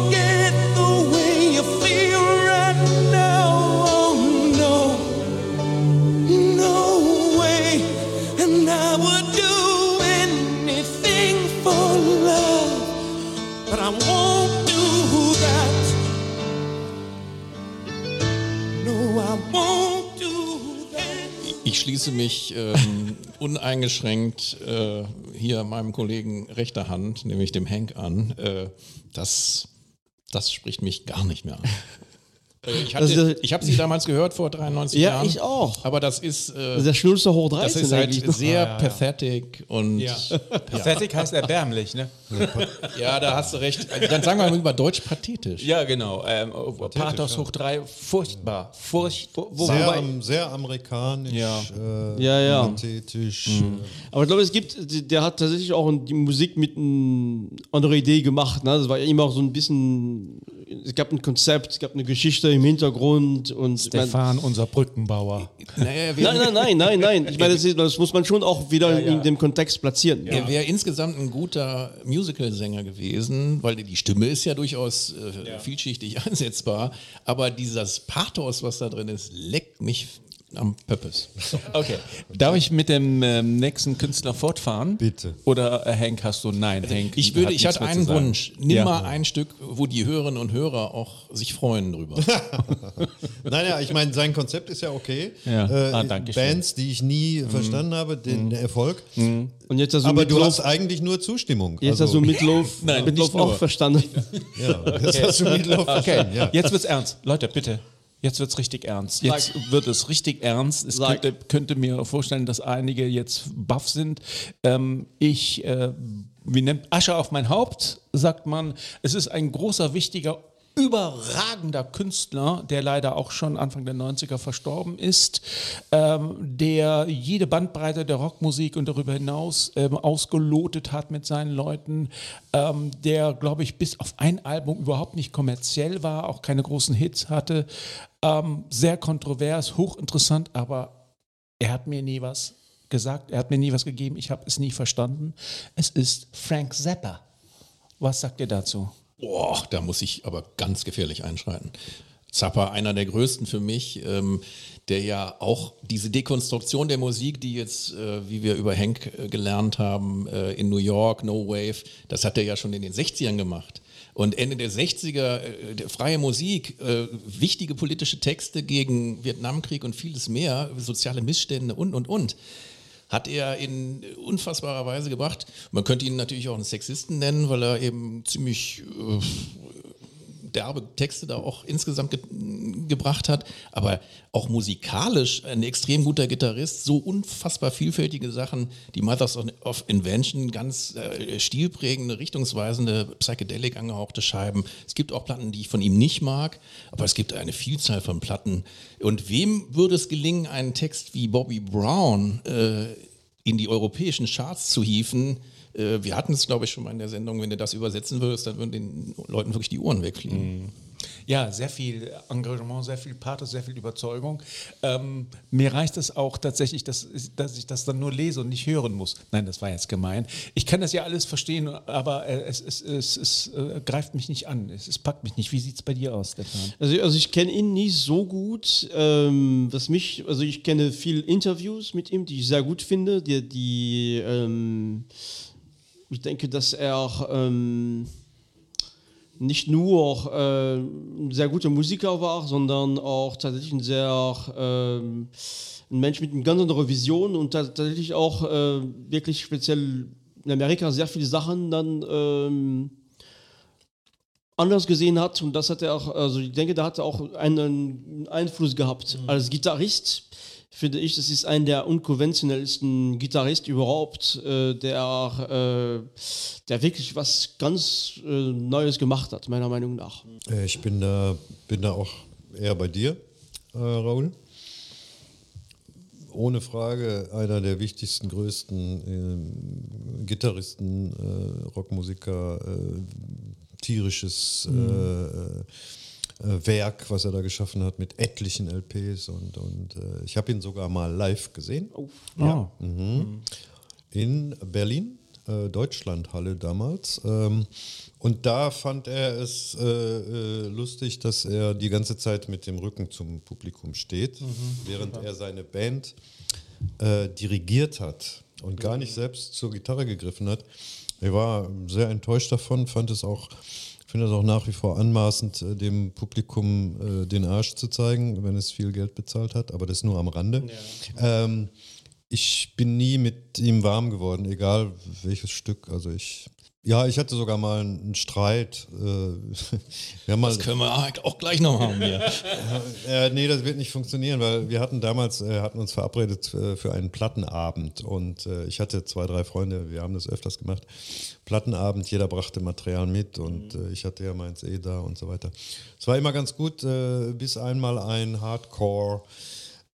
schließe mich ähm, (laughs) uneingeschränkt äh, hier meinem Kollegen rechter Hand, nämlich dem Hank, an. Äh, das, das spricht mich gar nicht mehr an. (laughs) Äh, Ich, hatte- Also das- ich habe sie damals gehört vor 93 Ja, Jahren. ich auch. Aber das ist, äh, Das ist der Schnulze hoch 13 das ist halt eigentlich. sehr pathetic und Ja. (laughs) Pathetic heißt erbärmlich, ne? ja, da hast du recht. Also Dann sagen wir mal über Deutsch pathetisch. Ja, genau. Ähm, Pathos hoch drei, furchtbar. Furchtbar. Sehr, wobei- am- sehr amerikanisch, Ja. Äh, Ja, ja. pathetisch. Aber ich glaube, es gibt, der hat tatsächlich auch die Musik mit einer anderen Idee gemacht. Ne? Das war immer auch so ein bisschen, es gab ein Konzept, es gab eine Geschichte im Hintergrund und Stefan, unser Brückenbauer. (laughs) Naja, Nein, nein, nein, nein, nein. Ich meine, das, ist, das muss man schon auch wieder in dem Kontext platzieren. Er wäre insgesamt ein guter Musical-Sänger gewesen, weil die Stimme ist ja durchaus äh, vielschichtig (laughs) einsetzbar, aber dieses Pathos, was da drin ist, leckt mich am Pöppes. Okay. Darf ich mit dem ähm, nächsten Künstler fortfahren? Bitte. Oder äh, Hank, hast du? Nein, Hank. Ich würde, hat ich hatte einen. Wunsch. Nimm Ja. mal ein Stück, wo die Hörerinnen und Hörer auch sich freuen drüber. (laughs) Nein, ja, ich meine, sein Konzept ist ja okay. Ja. Äh, Ah, danke schön. Bands, die ich nie verstanden habe, den der Erfolg. Und jetzt hast du Aber du hast eigentlich nur Zustimmung. jetzt hast Also, du Mitloaf, (laughs) Nein, Mitloaf auch verstanden. ja, jetzt hast du Meatloaf Okay, verstanden. Ja. jetzt wird's ernst. Leute, bitte. Jetzt wird's richtig ernst. Jetzt wird es richtig ernst. Es Sag. könnte, könnte mir vorstellen, dass einige jetzt baff sind. Ähm, ich, äh, wie nennt Asche auf mein Haupt, sagt man. Es ist ein großer, wichtiger, überragender Künstler, der leider auch schon Anfang der 90er verstorben ist, ähm, der jede Bandbreite der Rockmusik und darüber hinaus ähm, ausgelotet hat mit seinen Leuten, ähm, der, glaube ich, bis auf ein Album überhaupt nicht kommerziell war, auch keine großen Hits hatte, ähm, sehr kontrovers, hochinteressant, aber er hat mir nie was gesagt, er hat mir nie was gegeben, ich habe es nie verstanden. Es ist Frank Zappa. Was sagt ihr dazu? Boah, da muss ich aber ganz gefährlich einschreiten. Zappa, einer der größten für mich, ähm, der ja auch diese Dekonstruktion der Musik, die jetzt, äh, wie wir über Hank äh, gelernt haben, äh, in New York, No Wave, das hat er ja schon in den 60ern gemacht. Und Ende der 60er, äh, freie Musik, äh, wichtige politische Texte gegen Vietnamkrieg und vieles mehr, soziale Missstände und, und, und, hat er in unfassbarer Weise gebracht. Man könnte ihn natürlich auch einen Sexisten nennen, weil er eben ziemlich äh, derbe Texte da auch insgesamt ge gebracht hat, aber auch musikalisch ein extrem guter Gitarrist, so unfassbar vielfältige Sachen, die Mothers of Invention, ganz äh, stilprägende, richtungsweisende, psychedelic angehauchte Scheiben. Es gibt auch Platten, die ich von ihm nicht mag, aber es gibt eine Vielzahl von Platten. Und wem würde es gelingen, einen Text wie Bobby Brown äh, in die europäischen Charts zu hieven? Äh, wir hatten es, glaube ich, schon mal in der Sendung, wenn du das übersetzen würdest, dann würden den Leuten wirklich die Ohren wegfliegen. Ja, sehr viel Engagement, sehr viel Pathos, sehr viel Überzeugung. Ähm, mir reicht es auch tatsächlich, dass, dass ich das dann nur lese und nicht hören muss. Nein, das war jetzt gemein. Ich kann das ja alles verstehen, aber äh, es, es, es, es äh, greift mich nicht an. Es, es packt mich nicht. Wie sieht es bei dir aus, Stefan? Also, also ich kenne ihn nicht so gut. Ähm, was mich, also ich kenne viele Interviews mit ihm, die ich sehr gut finde. Die, die ähm, ich denke, dass er ähm, nicht nur äh, ein sehr guter Musiker war, sondern auch tatsächlich ein sehr ähm, ein Mensch mit einer ganz anderen Vision und ta- tatsächlich auch äh, wirklich speziell in Amerika sehr viele Sachen dann ähm, anders gesehen hat und das hat er auch, also ich denke, da hat er auch einen Einfluss gehabt. Als Gitarrist finde ich, das ist ein der unkonventionellsten Gitarristen überhaupt, äh, der, äh, der wirklich was ganz äh, Neues gemacht hat, meiner Meinung nach. Äh, Ich bin da, bin da auch eher bei dir, äh, Raoul. Ohne Frage einer der wichtigsten, größten ähm, Gitarristen, äh, Rockmusiker, äh, tierisches äh, äh, Werk, was er da geschaffen hat mit etlichen LPs und, und äh, ich habe ihn sogar mal live gesehen. Ja. Mhm. In Berlin, äh, Deutschlandhalle damals. Ähm, und da fand er es äh, äh, lustig, dass er die ganze Zeit mit dem Rücken zum Publikum steht, während er seine Band äh, dirigiert hat und gar nicht selbst zur Gitarre gegriffen hat. Ich war sehr enttäuscht davon, fand es auch, finde es auch nach wie vor anmaßend, äh, dem Publikum äh, den Arsch zu zeigen, wenn es viel Geld bezahlt hat, aber das nur am Rande. Ähm, ich bin nie mit ihm warm geworden, egal welches Stück. Also ich, ja, ich hatte sogar mal einen Streit. Äh, (laughs) mal, Das können wir auch gleich noch haben hier. äh, nee, das wird nicht funktionieren, weil wir hatten damals, äh, hatten uns verabredet äh, für einen Plattenabend und äh, ich hatte zwei, drei Freunde, wir haben das öfters gemacht. Plattenabend, jeder brachte Material mit und äh, ich hatte ja meins eh da und so weiter. Es war immer ganz gut, bis einmal ein Hardcore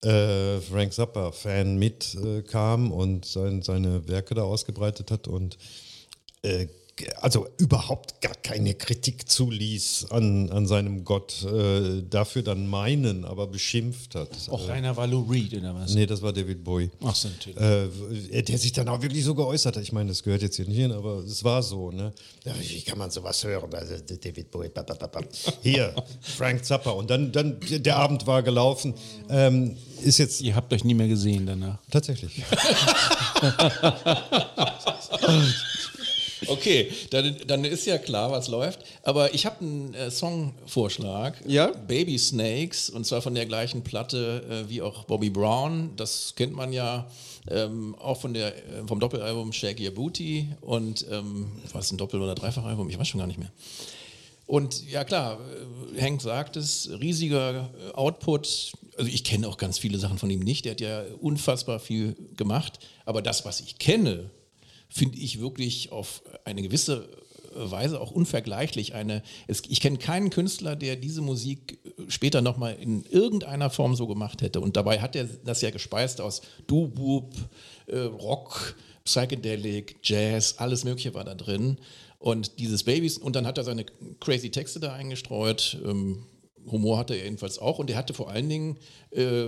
äh, Frank Zappa-Fan mitkam und sein, seine Werke da ausgebreitet hat und äh, also überhaupt gar keine Kritik zuließ an, an seinem Gott, äh, dafür dann meinen, aber beschimpft hat. Auch einer war Lou Reed oder was? Nee, das war David Bowie. Ach so, natürlich. Äh, der sich dann auch wirklich so geäußert hat. Ich meine, das gehört jetzt hier nicht hin, aber es war so. Ne? Wie kann man sowas hören? Also, David Bowie. ba, ba, ba, ba. Hier, Frank Zappa. Und dann, dann der Abend war gelaufen. Ähm, ist jetzt Ihr habt euch nie mehr gesehen danach. tatsächlich. (laughs) (laughs) Okay, dann, dann ist ja klar, was läuft. Aber ich habe einen äh, Songvorschlag. Ja? Baby Snakes, und zwar von der gleichen Platte äh, wie auch Bobby Brown. Das kennt man ja ähm, auch von der, äh, vom Doppelalbum Shake Your Booty. Und ähm, war es ein Doppel- oder Dreifachalbum? Ich weiß schon gar nicht mehr. Und ja klar, äh, Hank sagt es, riesiger äh, Output. Also ich kenne auch ganz viele Sachen von ihm nicht. Der hat ja unfassbar viel gemacht. Aber das, was ich kenne, finde ich wirklich auf eine gewisse Weise auch unvergleichlich. Eine, es, ich kenne keinen Künstler, der diese Musik später nochmal in irgendeiner Form so gemacht hätte. Und dabei hat er das ja gespeist aus Doo-Wop, äh, Rock, Psychedelic, Jazz, alles Mögliche war da drin. Und dieses Babys, und dann hat er seine crazy Texte da eingestreut. Ähm, Humor hatte er jedenfalls auch. Und er hatte vor allen Dingen äh,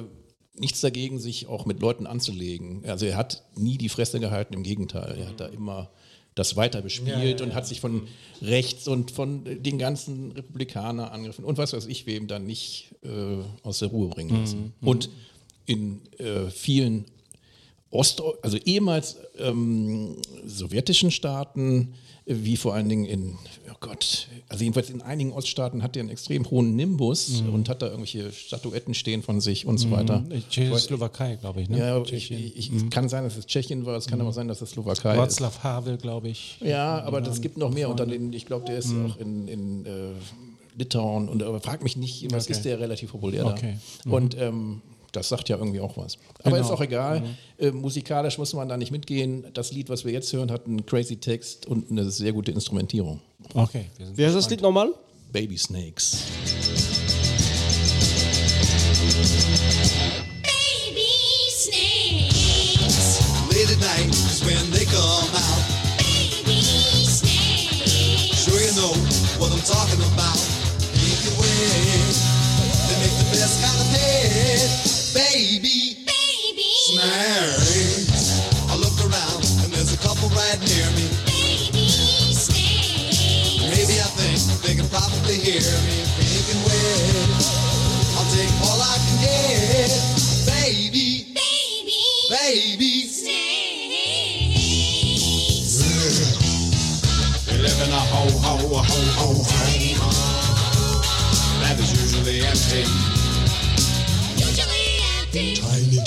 nichts dagegen, sich auch mit Leuten anzulegen. Also er hat nie die Fresse gehalten, im Gegenteil. Er hat da immer das weiter bespielt und hat sich von rechts und von den ganzen Republikanern angegriffen und was weiß ich wem dann nicht äh, aus der Ruhe bringen lassen. Und in äh, vielen Ost, also ehemals ähm, sowjetischen Staaten, äh, wie vor allen Dingen in, Gott, also jedenfalls in einigen Oststaaten hat er einen extrem hohen Nimbus und hat da irgendwelche Statuetten stehen von sich und so weiter. Tschechoslowakei, glaube ich. Ne? Ja, ich, Tschechien. ich, ich kann sein, dass es Tschechien war, es kann aber sein, dass es Slowakei ist. Václav Havel, glaube ich. Ja, aber es gibt noch mehr unter den, ich glaube, der ist auch in, in äh, Litauen und aber frag mich nicht, was Okay. ist der relativ populär Okay. da. Und ähm, das sagt ja irgendwie auch was. Aber Genau. ist auch egal. Äh, musikalisch muss man da nicht mitgehen. Das Lied, was wir jetzt hören, hat einen crazy Text und eine sehr gute Instrumentierung. Okay. wir sind Wer ist das Lied nochmal? Baby Snakes. Snakes. I look around and there's a couple right near me. Baby snakes. Maybe I think they can probably hear me. Pink and wet. I'll take all I can get.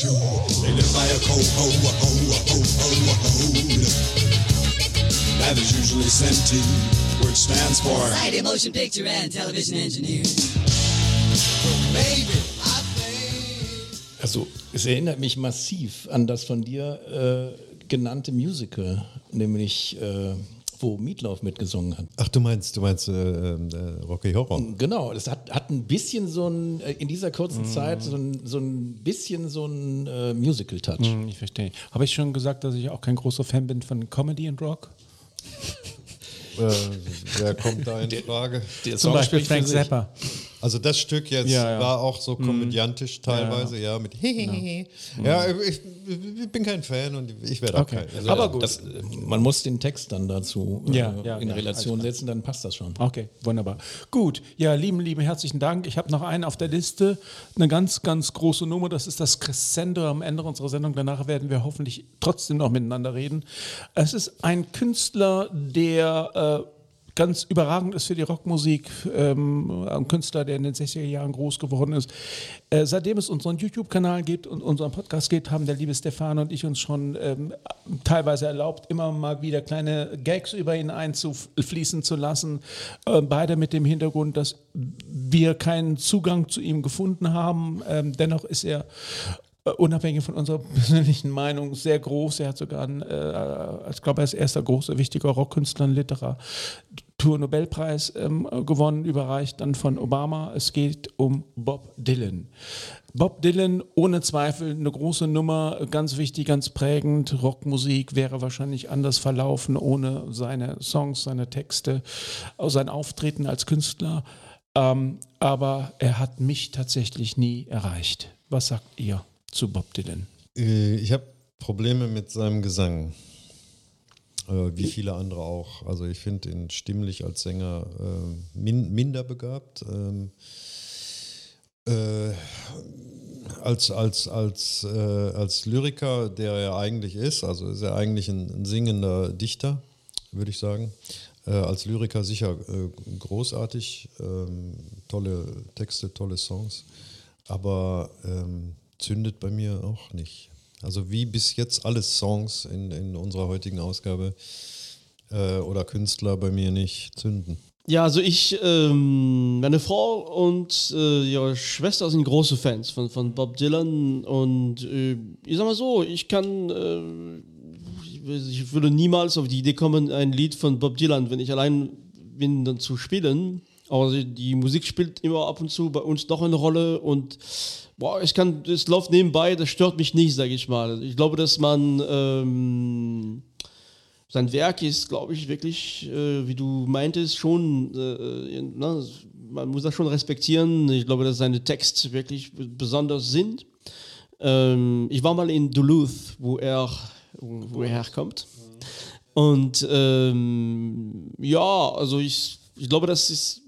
Too. They live by a co ho ho ho ho ho that is usually senti, which stands for Variety Motion Picture and Television Engineers. maybe I think. Also, es erinnert mich massiv an das von dir äh, genannte Musical, nämlich äh, wo Meatloaf mitgesungen hat. Ach, du meinst, du meinst äh, äh, Rocky Horror. Genau, das hat, hat ein bisschen so ein, äh, in dieser kurzen Zeit so ein, so ein bisschen so ein äh, Musical-Touch. Hm, Ich verstehe. Habe ich schon gesagt, dass ich auch kein großer Fan bin von Comedy und Rock? Äh, wer kommt da in Frage? Der Zum Song Beispiel Frank sich. Zappa. Also das Stück jetzt Ja, ja. war auch so komödiantisch teilweise, ja, mit Hehehe. Ja, ich, ich bin kein Fan und ich werde auch Okay. kein. Also, Aber gut. Das, man muss den Text dann dazu äh, Ja, ja, in ja, Relation setzen, dann passt das schon. Okay, wunderbar. Gut, ja, lieben, lieben herzlichen Dank. Ich habe noch einen auf der Liste, eine ganz, ganz große Nummer. Das ist das Crescendo am Ende unserer Sendung. Danach werden wir hoffentlich trotzdem noch miteinander reden. Es ist ein Künstler, der äh, ganz überragend ist für die Rockmusik. Ähm, ein Künstler, der in den 60er Jahren groß geworden ist. Äh, seitdem es unseren YouTube-Kanal gibt und unseren Podcast gibt, haben der liebe Stefan und ich uns schon ähm, teilweise erlaubt, immer mal wieder kleine Gags über ihn einzufließen zu lassen. Äh, beide mit dem Hintergrund, dass wir keinen Zugang zu ihm gefunden haben. Ähm, dennoch ist er unabhängig von unserer (laughs) persönlichen Meinung sehr groß. Er hat sogar, einen, äh, ich glaube, ist erster großer, wichtiger Rockkünstler und Literatur-Nobelpreis ähm, gewonnen, überreicht dann von Obama. Es geht um Bob Dylan. Bob Dylan, ohne Zweifel eine große Nummer, ganz wichtig, ganz prägend. Rockmusik wäre wahrscheinlich anders verlaufen ohne seine Songs, seine Texte, sein Auftreten als Künstler. Ähm, aber er hat mich tatsächlich nie erreicht. Was sagt ihr zu Bob Dylan? Äh, Ich habe Probleme mit seinem Gesang. Äh, Wie viele andere auch. Also ich finde ihn stimmlich als Sänger äh, min minder begabt. Ähm, äh, als, als, als, äh, als Lyriker, der er eigentlich ist, also ist er eigentlich ein, ein singender Dichter, würde ich sagen. Äh, als Lyriker sicher äh, großartig, ähm, tolle Texte, tolle Songs, aber ähm, zündet bei mir auch nicht. Also wie bis jetzt alle Songs in, in unserer heutigen Ausgabe äh, oder Künstler bei mir nicht zünden. Ja, also ich, ähm, meine Frau und äh, ihre Schwester sind große Fans von, von Bob Dylan und äh, ich sag mal so, ich kann, äh, ich, würde niemals auf die Idee kommen, ein Lied von Bob Dylan, wenn ich allein bin, dann zu spielen. Aber die Musik spielt immer ab und zu bei uns doch eine Rolle und boah, ich kann, es läuft nebenbei, das stört mich nicht, sage ich mal. Ich glaube, dass man ähm, sein Werk ist, glaube ich, wirklich, äh, wie du meintest, schon, äh, äh, ne, man muss das schon respektieren. Ich glaube, dass seine Texte wirklich besonders sind. Ähm, ich war mal in Duluth, wo er, wo er herkommt. Und ähm, ja, also ich, ich glaube, das ist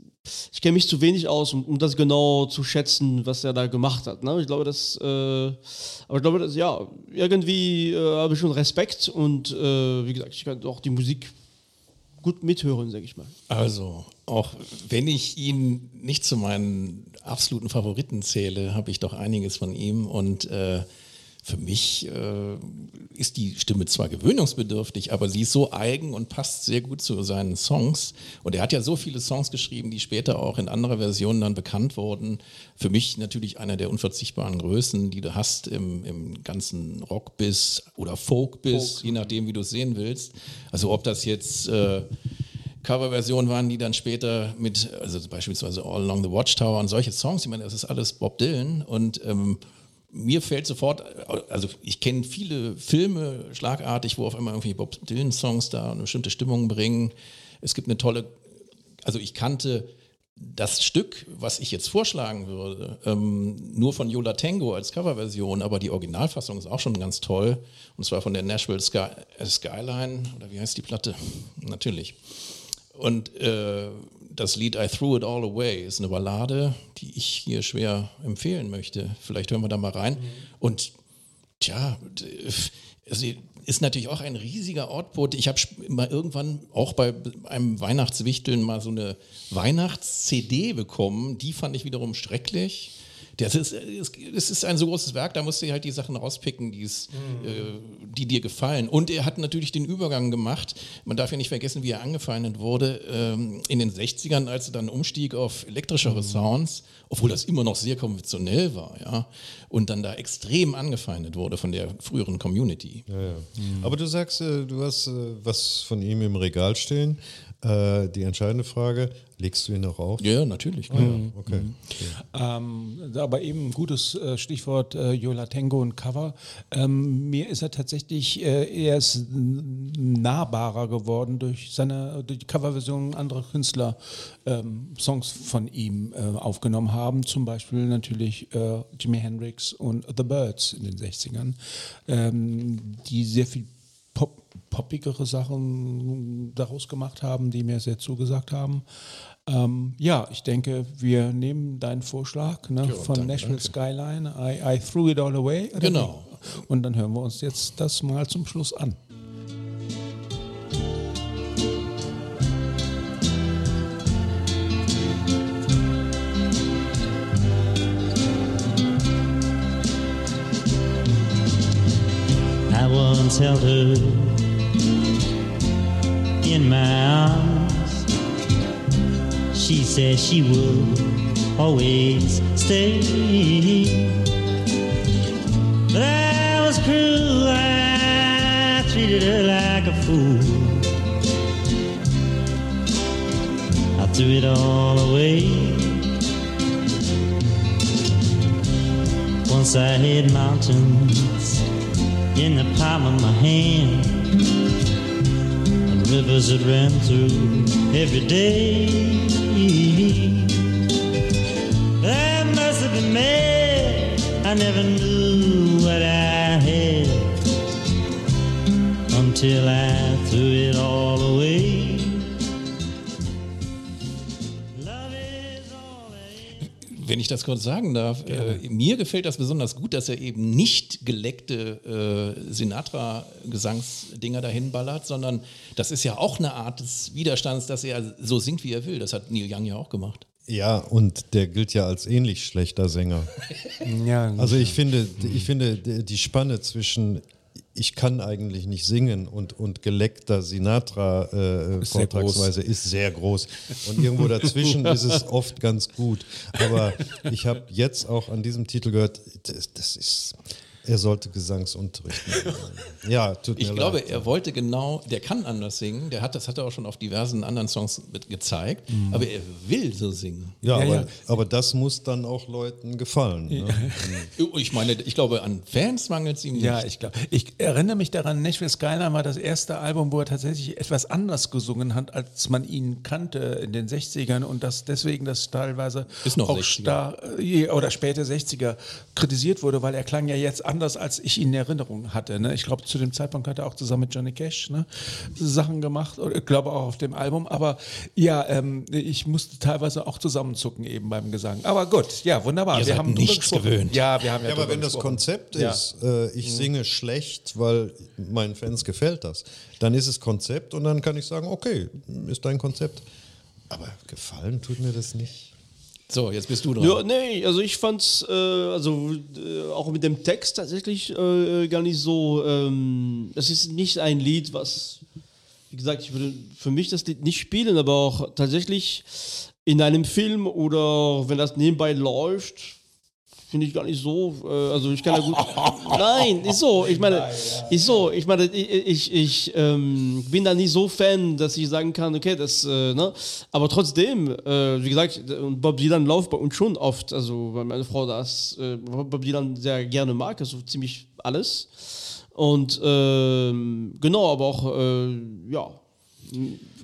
ich kenne mich zu wenig aus, um, um das genau zu schätzen, was er da gemacht hat. Ne? Ich glaube, das, äh, aber ich glaube, das, ja, irgendwie äh, habe ich schon Respekt und äh, wie gesagt, ich kann auch die Musik gut mithören, sag ich mal. Also, auch wenn ich ihn nicht zu meinen absoluten Favoriten zähle, habe ich doch einiges von ihm und äh, für mich äh, ist die Stimme zwar gewöhnungsbedürftig, aber sie ist so eigen und passt sehr gut zu seinen Songs. Und er hat ja so viele Songs geschrieben, die später auch in anderer Version dann bekannt wurden. Für mich natürlich einer der unverzichtbaren Größen, die du hast im, im ganzen Rock-Biss oder Folk-Biss, je nachdem, wie du es sehen willst. Also ob das jetzt... Äh, Coverversionen waren, die dann später mit, also beispielsweise All Along the Watchtower und solche Songs, ich meine, das ist alles Bob Dylan und ähm, mir fällt sofort, also ich kenne viele Filme schlagartig, wo auf einmal irgendwie Bob Dylan-Songs da eine bestimmte Stimmung bringen. Es gibt eine tolle, also ich kannte das Stück, was ich jetzt vorschlagen würde, ähm, nur von Yola Tango als Coverversion, aber die Originalfassung ist auch schon ganz toll. Und zwar von der Nashville Sky, äh, Skyline, oder wie heißt die Platte? Natürlich. Und äh, das Lied I Threw It All Away ist eine Ballade, die ich hier schwer empfehlen möchte. Vielleicht hören wir da mal rein. Und tja, d- also ist natürlich auch ein riesiger Output. Ich habe mal irgendwann auch bei einem Weihnachtswichteln mal so eine Weihnachts-CD bekommen. Die fand ich wiederum schrecklich. Das ist, es ist ein so großes Werk, da musst du halt die Sachen rauspicken, die, es, äh, die dir gefallen. Und er hat natürlich den Übergang gemacht. Man darf ja nicht vergessen, wie er angefeindet wurde ähm, in den 60ern, als er dann umstieg auf elektrischere Sounds, obwohl das immer noch sehr konventionell war, ja. Und dann da extrem angefeindet wurde von der früheren Community. Ja, ja. Aber du sagst, äh, du hast äh, was von ihm im Regal stehen. Äh, Die entscheidende Frage, legst du ihn noch auf? Ja, natürlich. Ah, ja. Okay. Ähm, aber eben ein gutes äh, Stichwort äh, Yola Tango und Cover. Ähm, mir ist er tatsächlich äh, erst nahbarer geworden durch seine durch die Coverversion anderer Künstler ähm, Songs von ihm äh, aufgenommen haben. Zum Beispiel natürlich äh, Jimi Hendrix und The Birds in den 60ern, ähm, die sehr viel Pop, poppigere Sachen daraus gemacht haben, die mir sehr zugesagt haben. Ähm, ja, ich denke, wir nehmen deinen Vorschlag ne, von danke, Nashville danke. Skyline, I, I Threw It All Away. Genau. Und dann hören wir uns jetzt das mal zum Schluss an. I held her in my arms. She said she would always stay. But I was cruel, I treated her like a fool. I threw it all away. Once I hit mountains in the palm of my hand and rivers that ran through every day. I must have been mad. I never knew what I had until I threw it all Wenn ich das kurz sagen darf, äh, mir gefällt das besonders gut, dass er eben nicht geleckte äh, Sinatra-Gesangsdinger dahin ballert, sondern das ist ja auch eine Art des Widerstands, dass er so singt, wie er will. Das hat Neil Young ja auch gemacht. Ja, und der gilt ja als ähnlich schlechter Sänger. Ja, Also ich finde, ich finde die die Spanne zwischen ich kann eigentlich nicht singen und, und geleckter Sinatra äh, Ist sehr Vortragsweise ist sehr groß. Und irgendwo dazwischen (laughs) ist es oft ganz gut. Aber ich habe jetzt auch an diesem Titel gehört, das, das ist, er sollte Gesangsunterricht nehmen. (laughs) Ja, tut mir Ich glaube, leid. er wollte genau, der kann anders singen, der hat, das hat er auch schon auf diversen anderen Songs mit gezeigt, aber er will so singen. Ja, Ja, aber, ja. aber das muss dann auch Leuten gefallen. Ne? (laughs) Ich meine, ich glaube, an Fans mangelt es ihm nicht. Ja, ich glaube. Ich erinnere mich daran, Nashville Skyline war das erste Album, wo er tatsächlich etwas anders gesungen hat, als man ihn kannte in den 60ern und dass deswegen das teilweise Ist noch auch 60er. star, äh, oder späte 60er kritisiert wurde, weil er klang ja jetzt anders, als ich ihn in Erinnerung hatte. Ne? Ich glaube, zu dem Zeitpunkt hat er auch zusammen mit Johnny Cash ne, Sachen gemacht, oder ich glaube auch auf dem Album. Aber ja, ähm, ich musste teilweise auch zusammenzucken eben beim Gesang. Aber gut, ja, wunderbar. Ihr wir haben nichts gewöhnt. Ja, wir haben ja, Ja, aber wenn das gesprochen. Konzept Ja. ist, äh, ich singe schlecht, weil meinen Fans gefällt das, dann ist es Konzept und dann kann ich sagen, okay, ist dein Konzept. Aber gefallen tut mir das nicht. So, jetzt bist du dran. Ja, nee, also ich fand's, äh, also äh, auch mit dem Text tatsächlich äh, gar nicht so. Ähm, es ist nicht ein Lied, was, wie gesagt, ich würde für mich das Lied nicht spielen, aber auch tatsächlich in einem Film oder wenn das nebenbei läuft, finde ich gar nicht so. Äh, also ich kann ja gut. Nein, ist so. Ich meine, (laughs) ist so. Ich meine, ich, ich, ich ähm, bin da nicht so Fan, dass ich sagen kann, okay, das, äh, ne? Aber trotzdem, äh, wie gesagt, und Bob Dylan läuft bei uns schon oft. Also weil meine Frau das äh, Bob Dylan sehr gerne mag, also ziemlich alles. Und ähm, genau, aber auch äh, ja,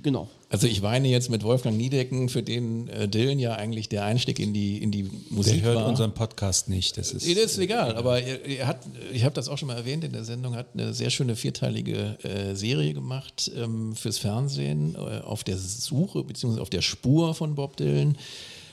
genau. Also ich weine jetzt mit Wolfgang Niedecken, für den äh, Dylan ja eigentlich der Einstieg in die, in die Musik Der hört war. unseren Podcast nicht. Das ist, Nee, das ist egal, aber er, er hat, ich habe das auch schon mal erwähnt in der Sendung, hat eine sehr schöne vierteilige äh, Serie gemacht ähm, fürs Fernsehen äh, auf der Suche bzw. auf der Spur von Bob Dylan.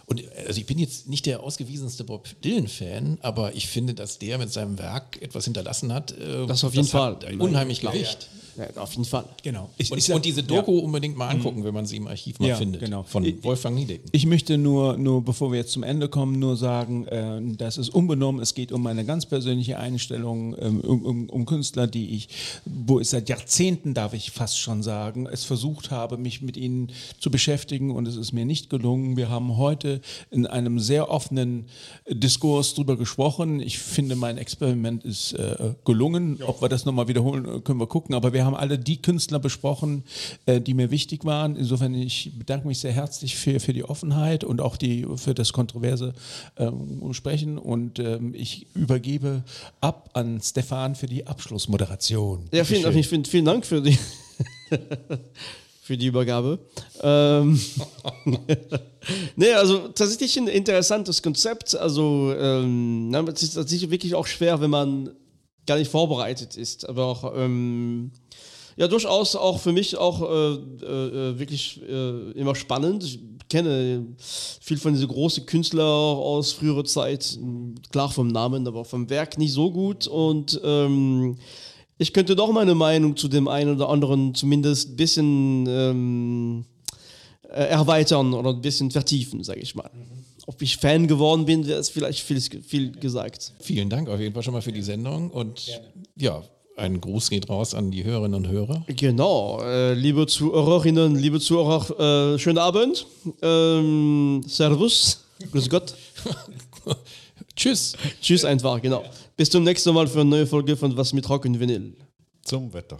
Und äh, also ich bin jetzt nicht der ausgewiesenste Bob Dylan-Fan, aber ich finde, dass der mit seinem Werk etwas hinterlassen hat. Äh, Das auf jeden hat Fall. unheimlich Gewicht. Ja, auf jeden Fall. genau. Ich, Und, ich sag- und diese Doku unbedingt mal angucken, wenn man sie im Archiv mal Ja, findet. genau. Von Ich- Wolfgang Niedecken. Ich möchte nur, nur, bevor wir jetzt zum Ende kommen, nur sagen, äh, das ist unbenommen. Es geht um meine ganz persönliche Einstellung, ähm, um, um, um Künstler, die ich, wo ich seit Jahrzehnten, darf ich fast schon sagen, es versucht habe, mich mit ihnen zu beschäftigen und es ist mir nicht gelungen. Wir haben heute in einem sehr offenen Diskurs drüber gesprochen. Ich finde, mein Experiment ist äh, gelungen. Ob wir das nochmal wiederholen, äh, können wir gucken. Aber wir haben alle die Künstler besprochen, äh, die mir wichtig waren. Insofern, ich bedanke mich sehr herzlich für, für die Offenheit und auch die, für das kontroverse ähm, Sprechen. Und ähm, ich übergebe ab an Stefan für die Abschlussmoderation. Ja, vielen, Bitteschön. vielen, vielen Dank für die, (laughs) für die Übergabe. Ähm, (laughs) nee, also tatsächlich ein interessantes Konzept. Also, ähm, es ist tatsächlich wirklich auch schwer, wenn man gar nicht vorbereitet ist. Aber auch, ähm, ja, durchaus auch für mich auch äh, äh, wirklich äh, immer spannend. Ich kenne viel von diesen großen Künstlern aus früherer Zeit, klar vom Namen, aber vom Werk nicht so gut. Und ähm, ich könnte doch meine Meinung zu dem einen oder anderen zumindest ein bisschen ähm, äh, erweitern oder ein bisschen vertiefen, sage ich mal. Ob ich Fan geworden bin, wäre es vielleicht viel, viel gesagt. Vielen Dank auf jeden Fall schon mal für die Sendung und ja, ein Gruß geht raus an die Hörerinnen und Hörer. Genau, äh, liebe Zuhörerinnen, liebe Zuhörer, äh, schönen Abend. Ähm, servus, grüß Gott. (laughs) Tschüss. Tschüss einfach, genau. Bis zum nächsten Mal für eine neue Folge von Was mit Rock und Vinyl. Zum Wetter.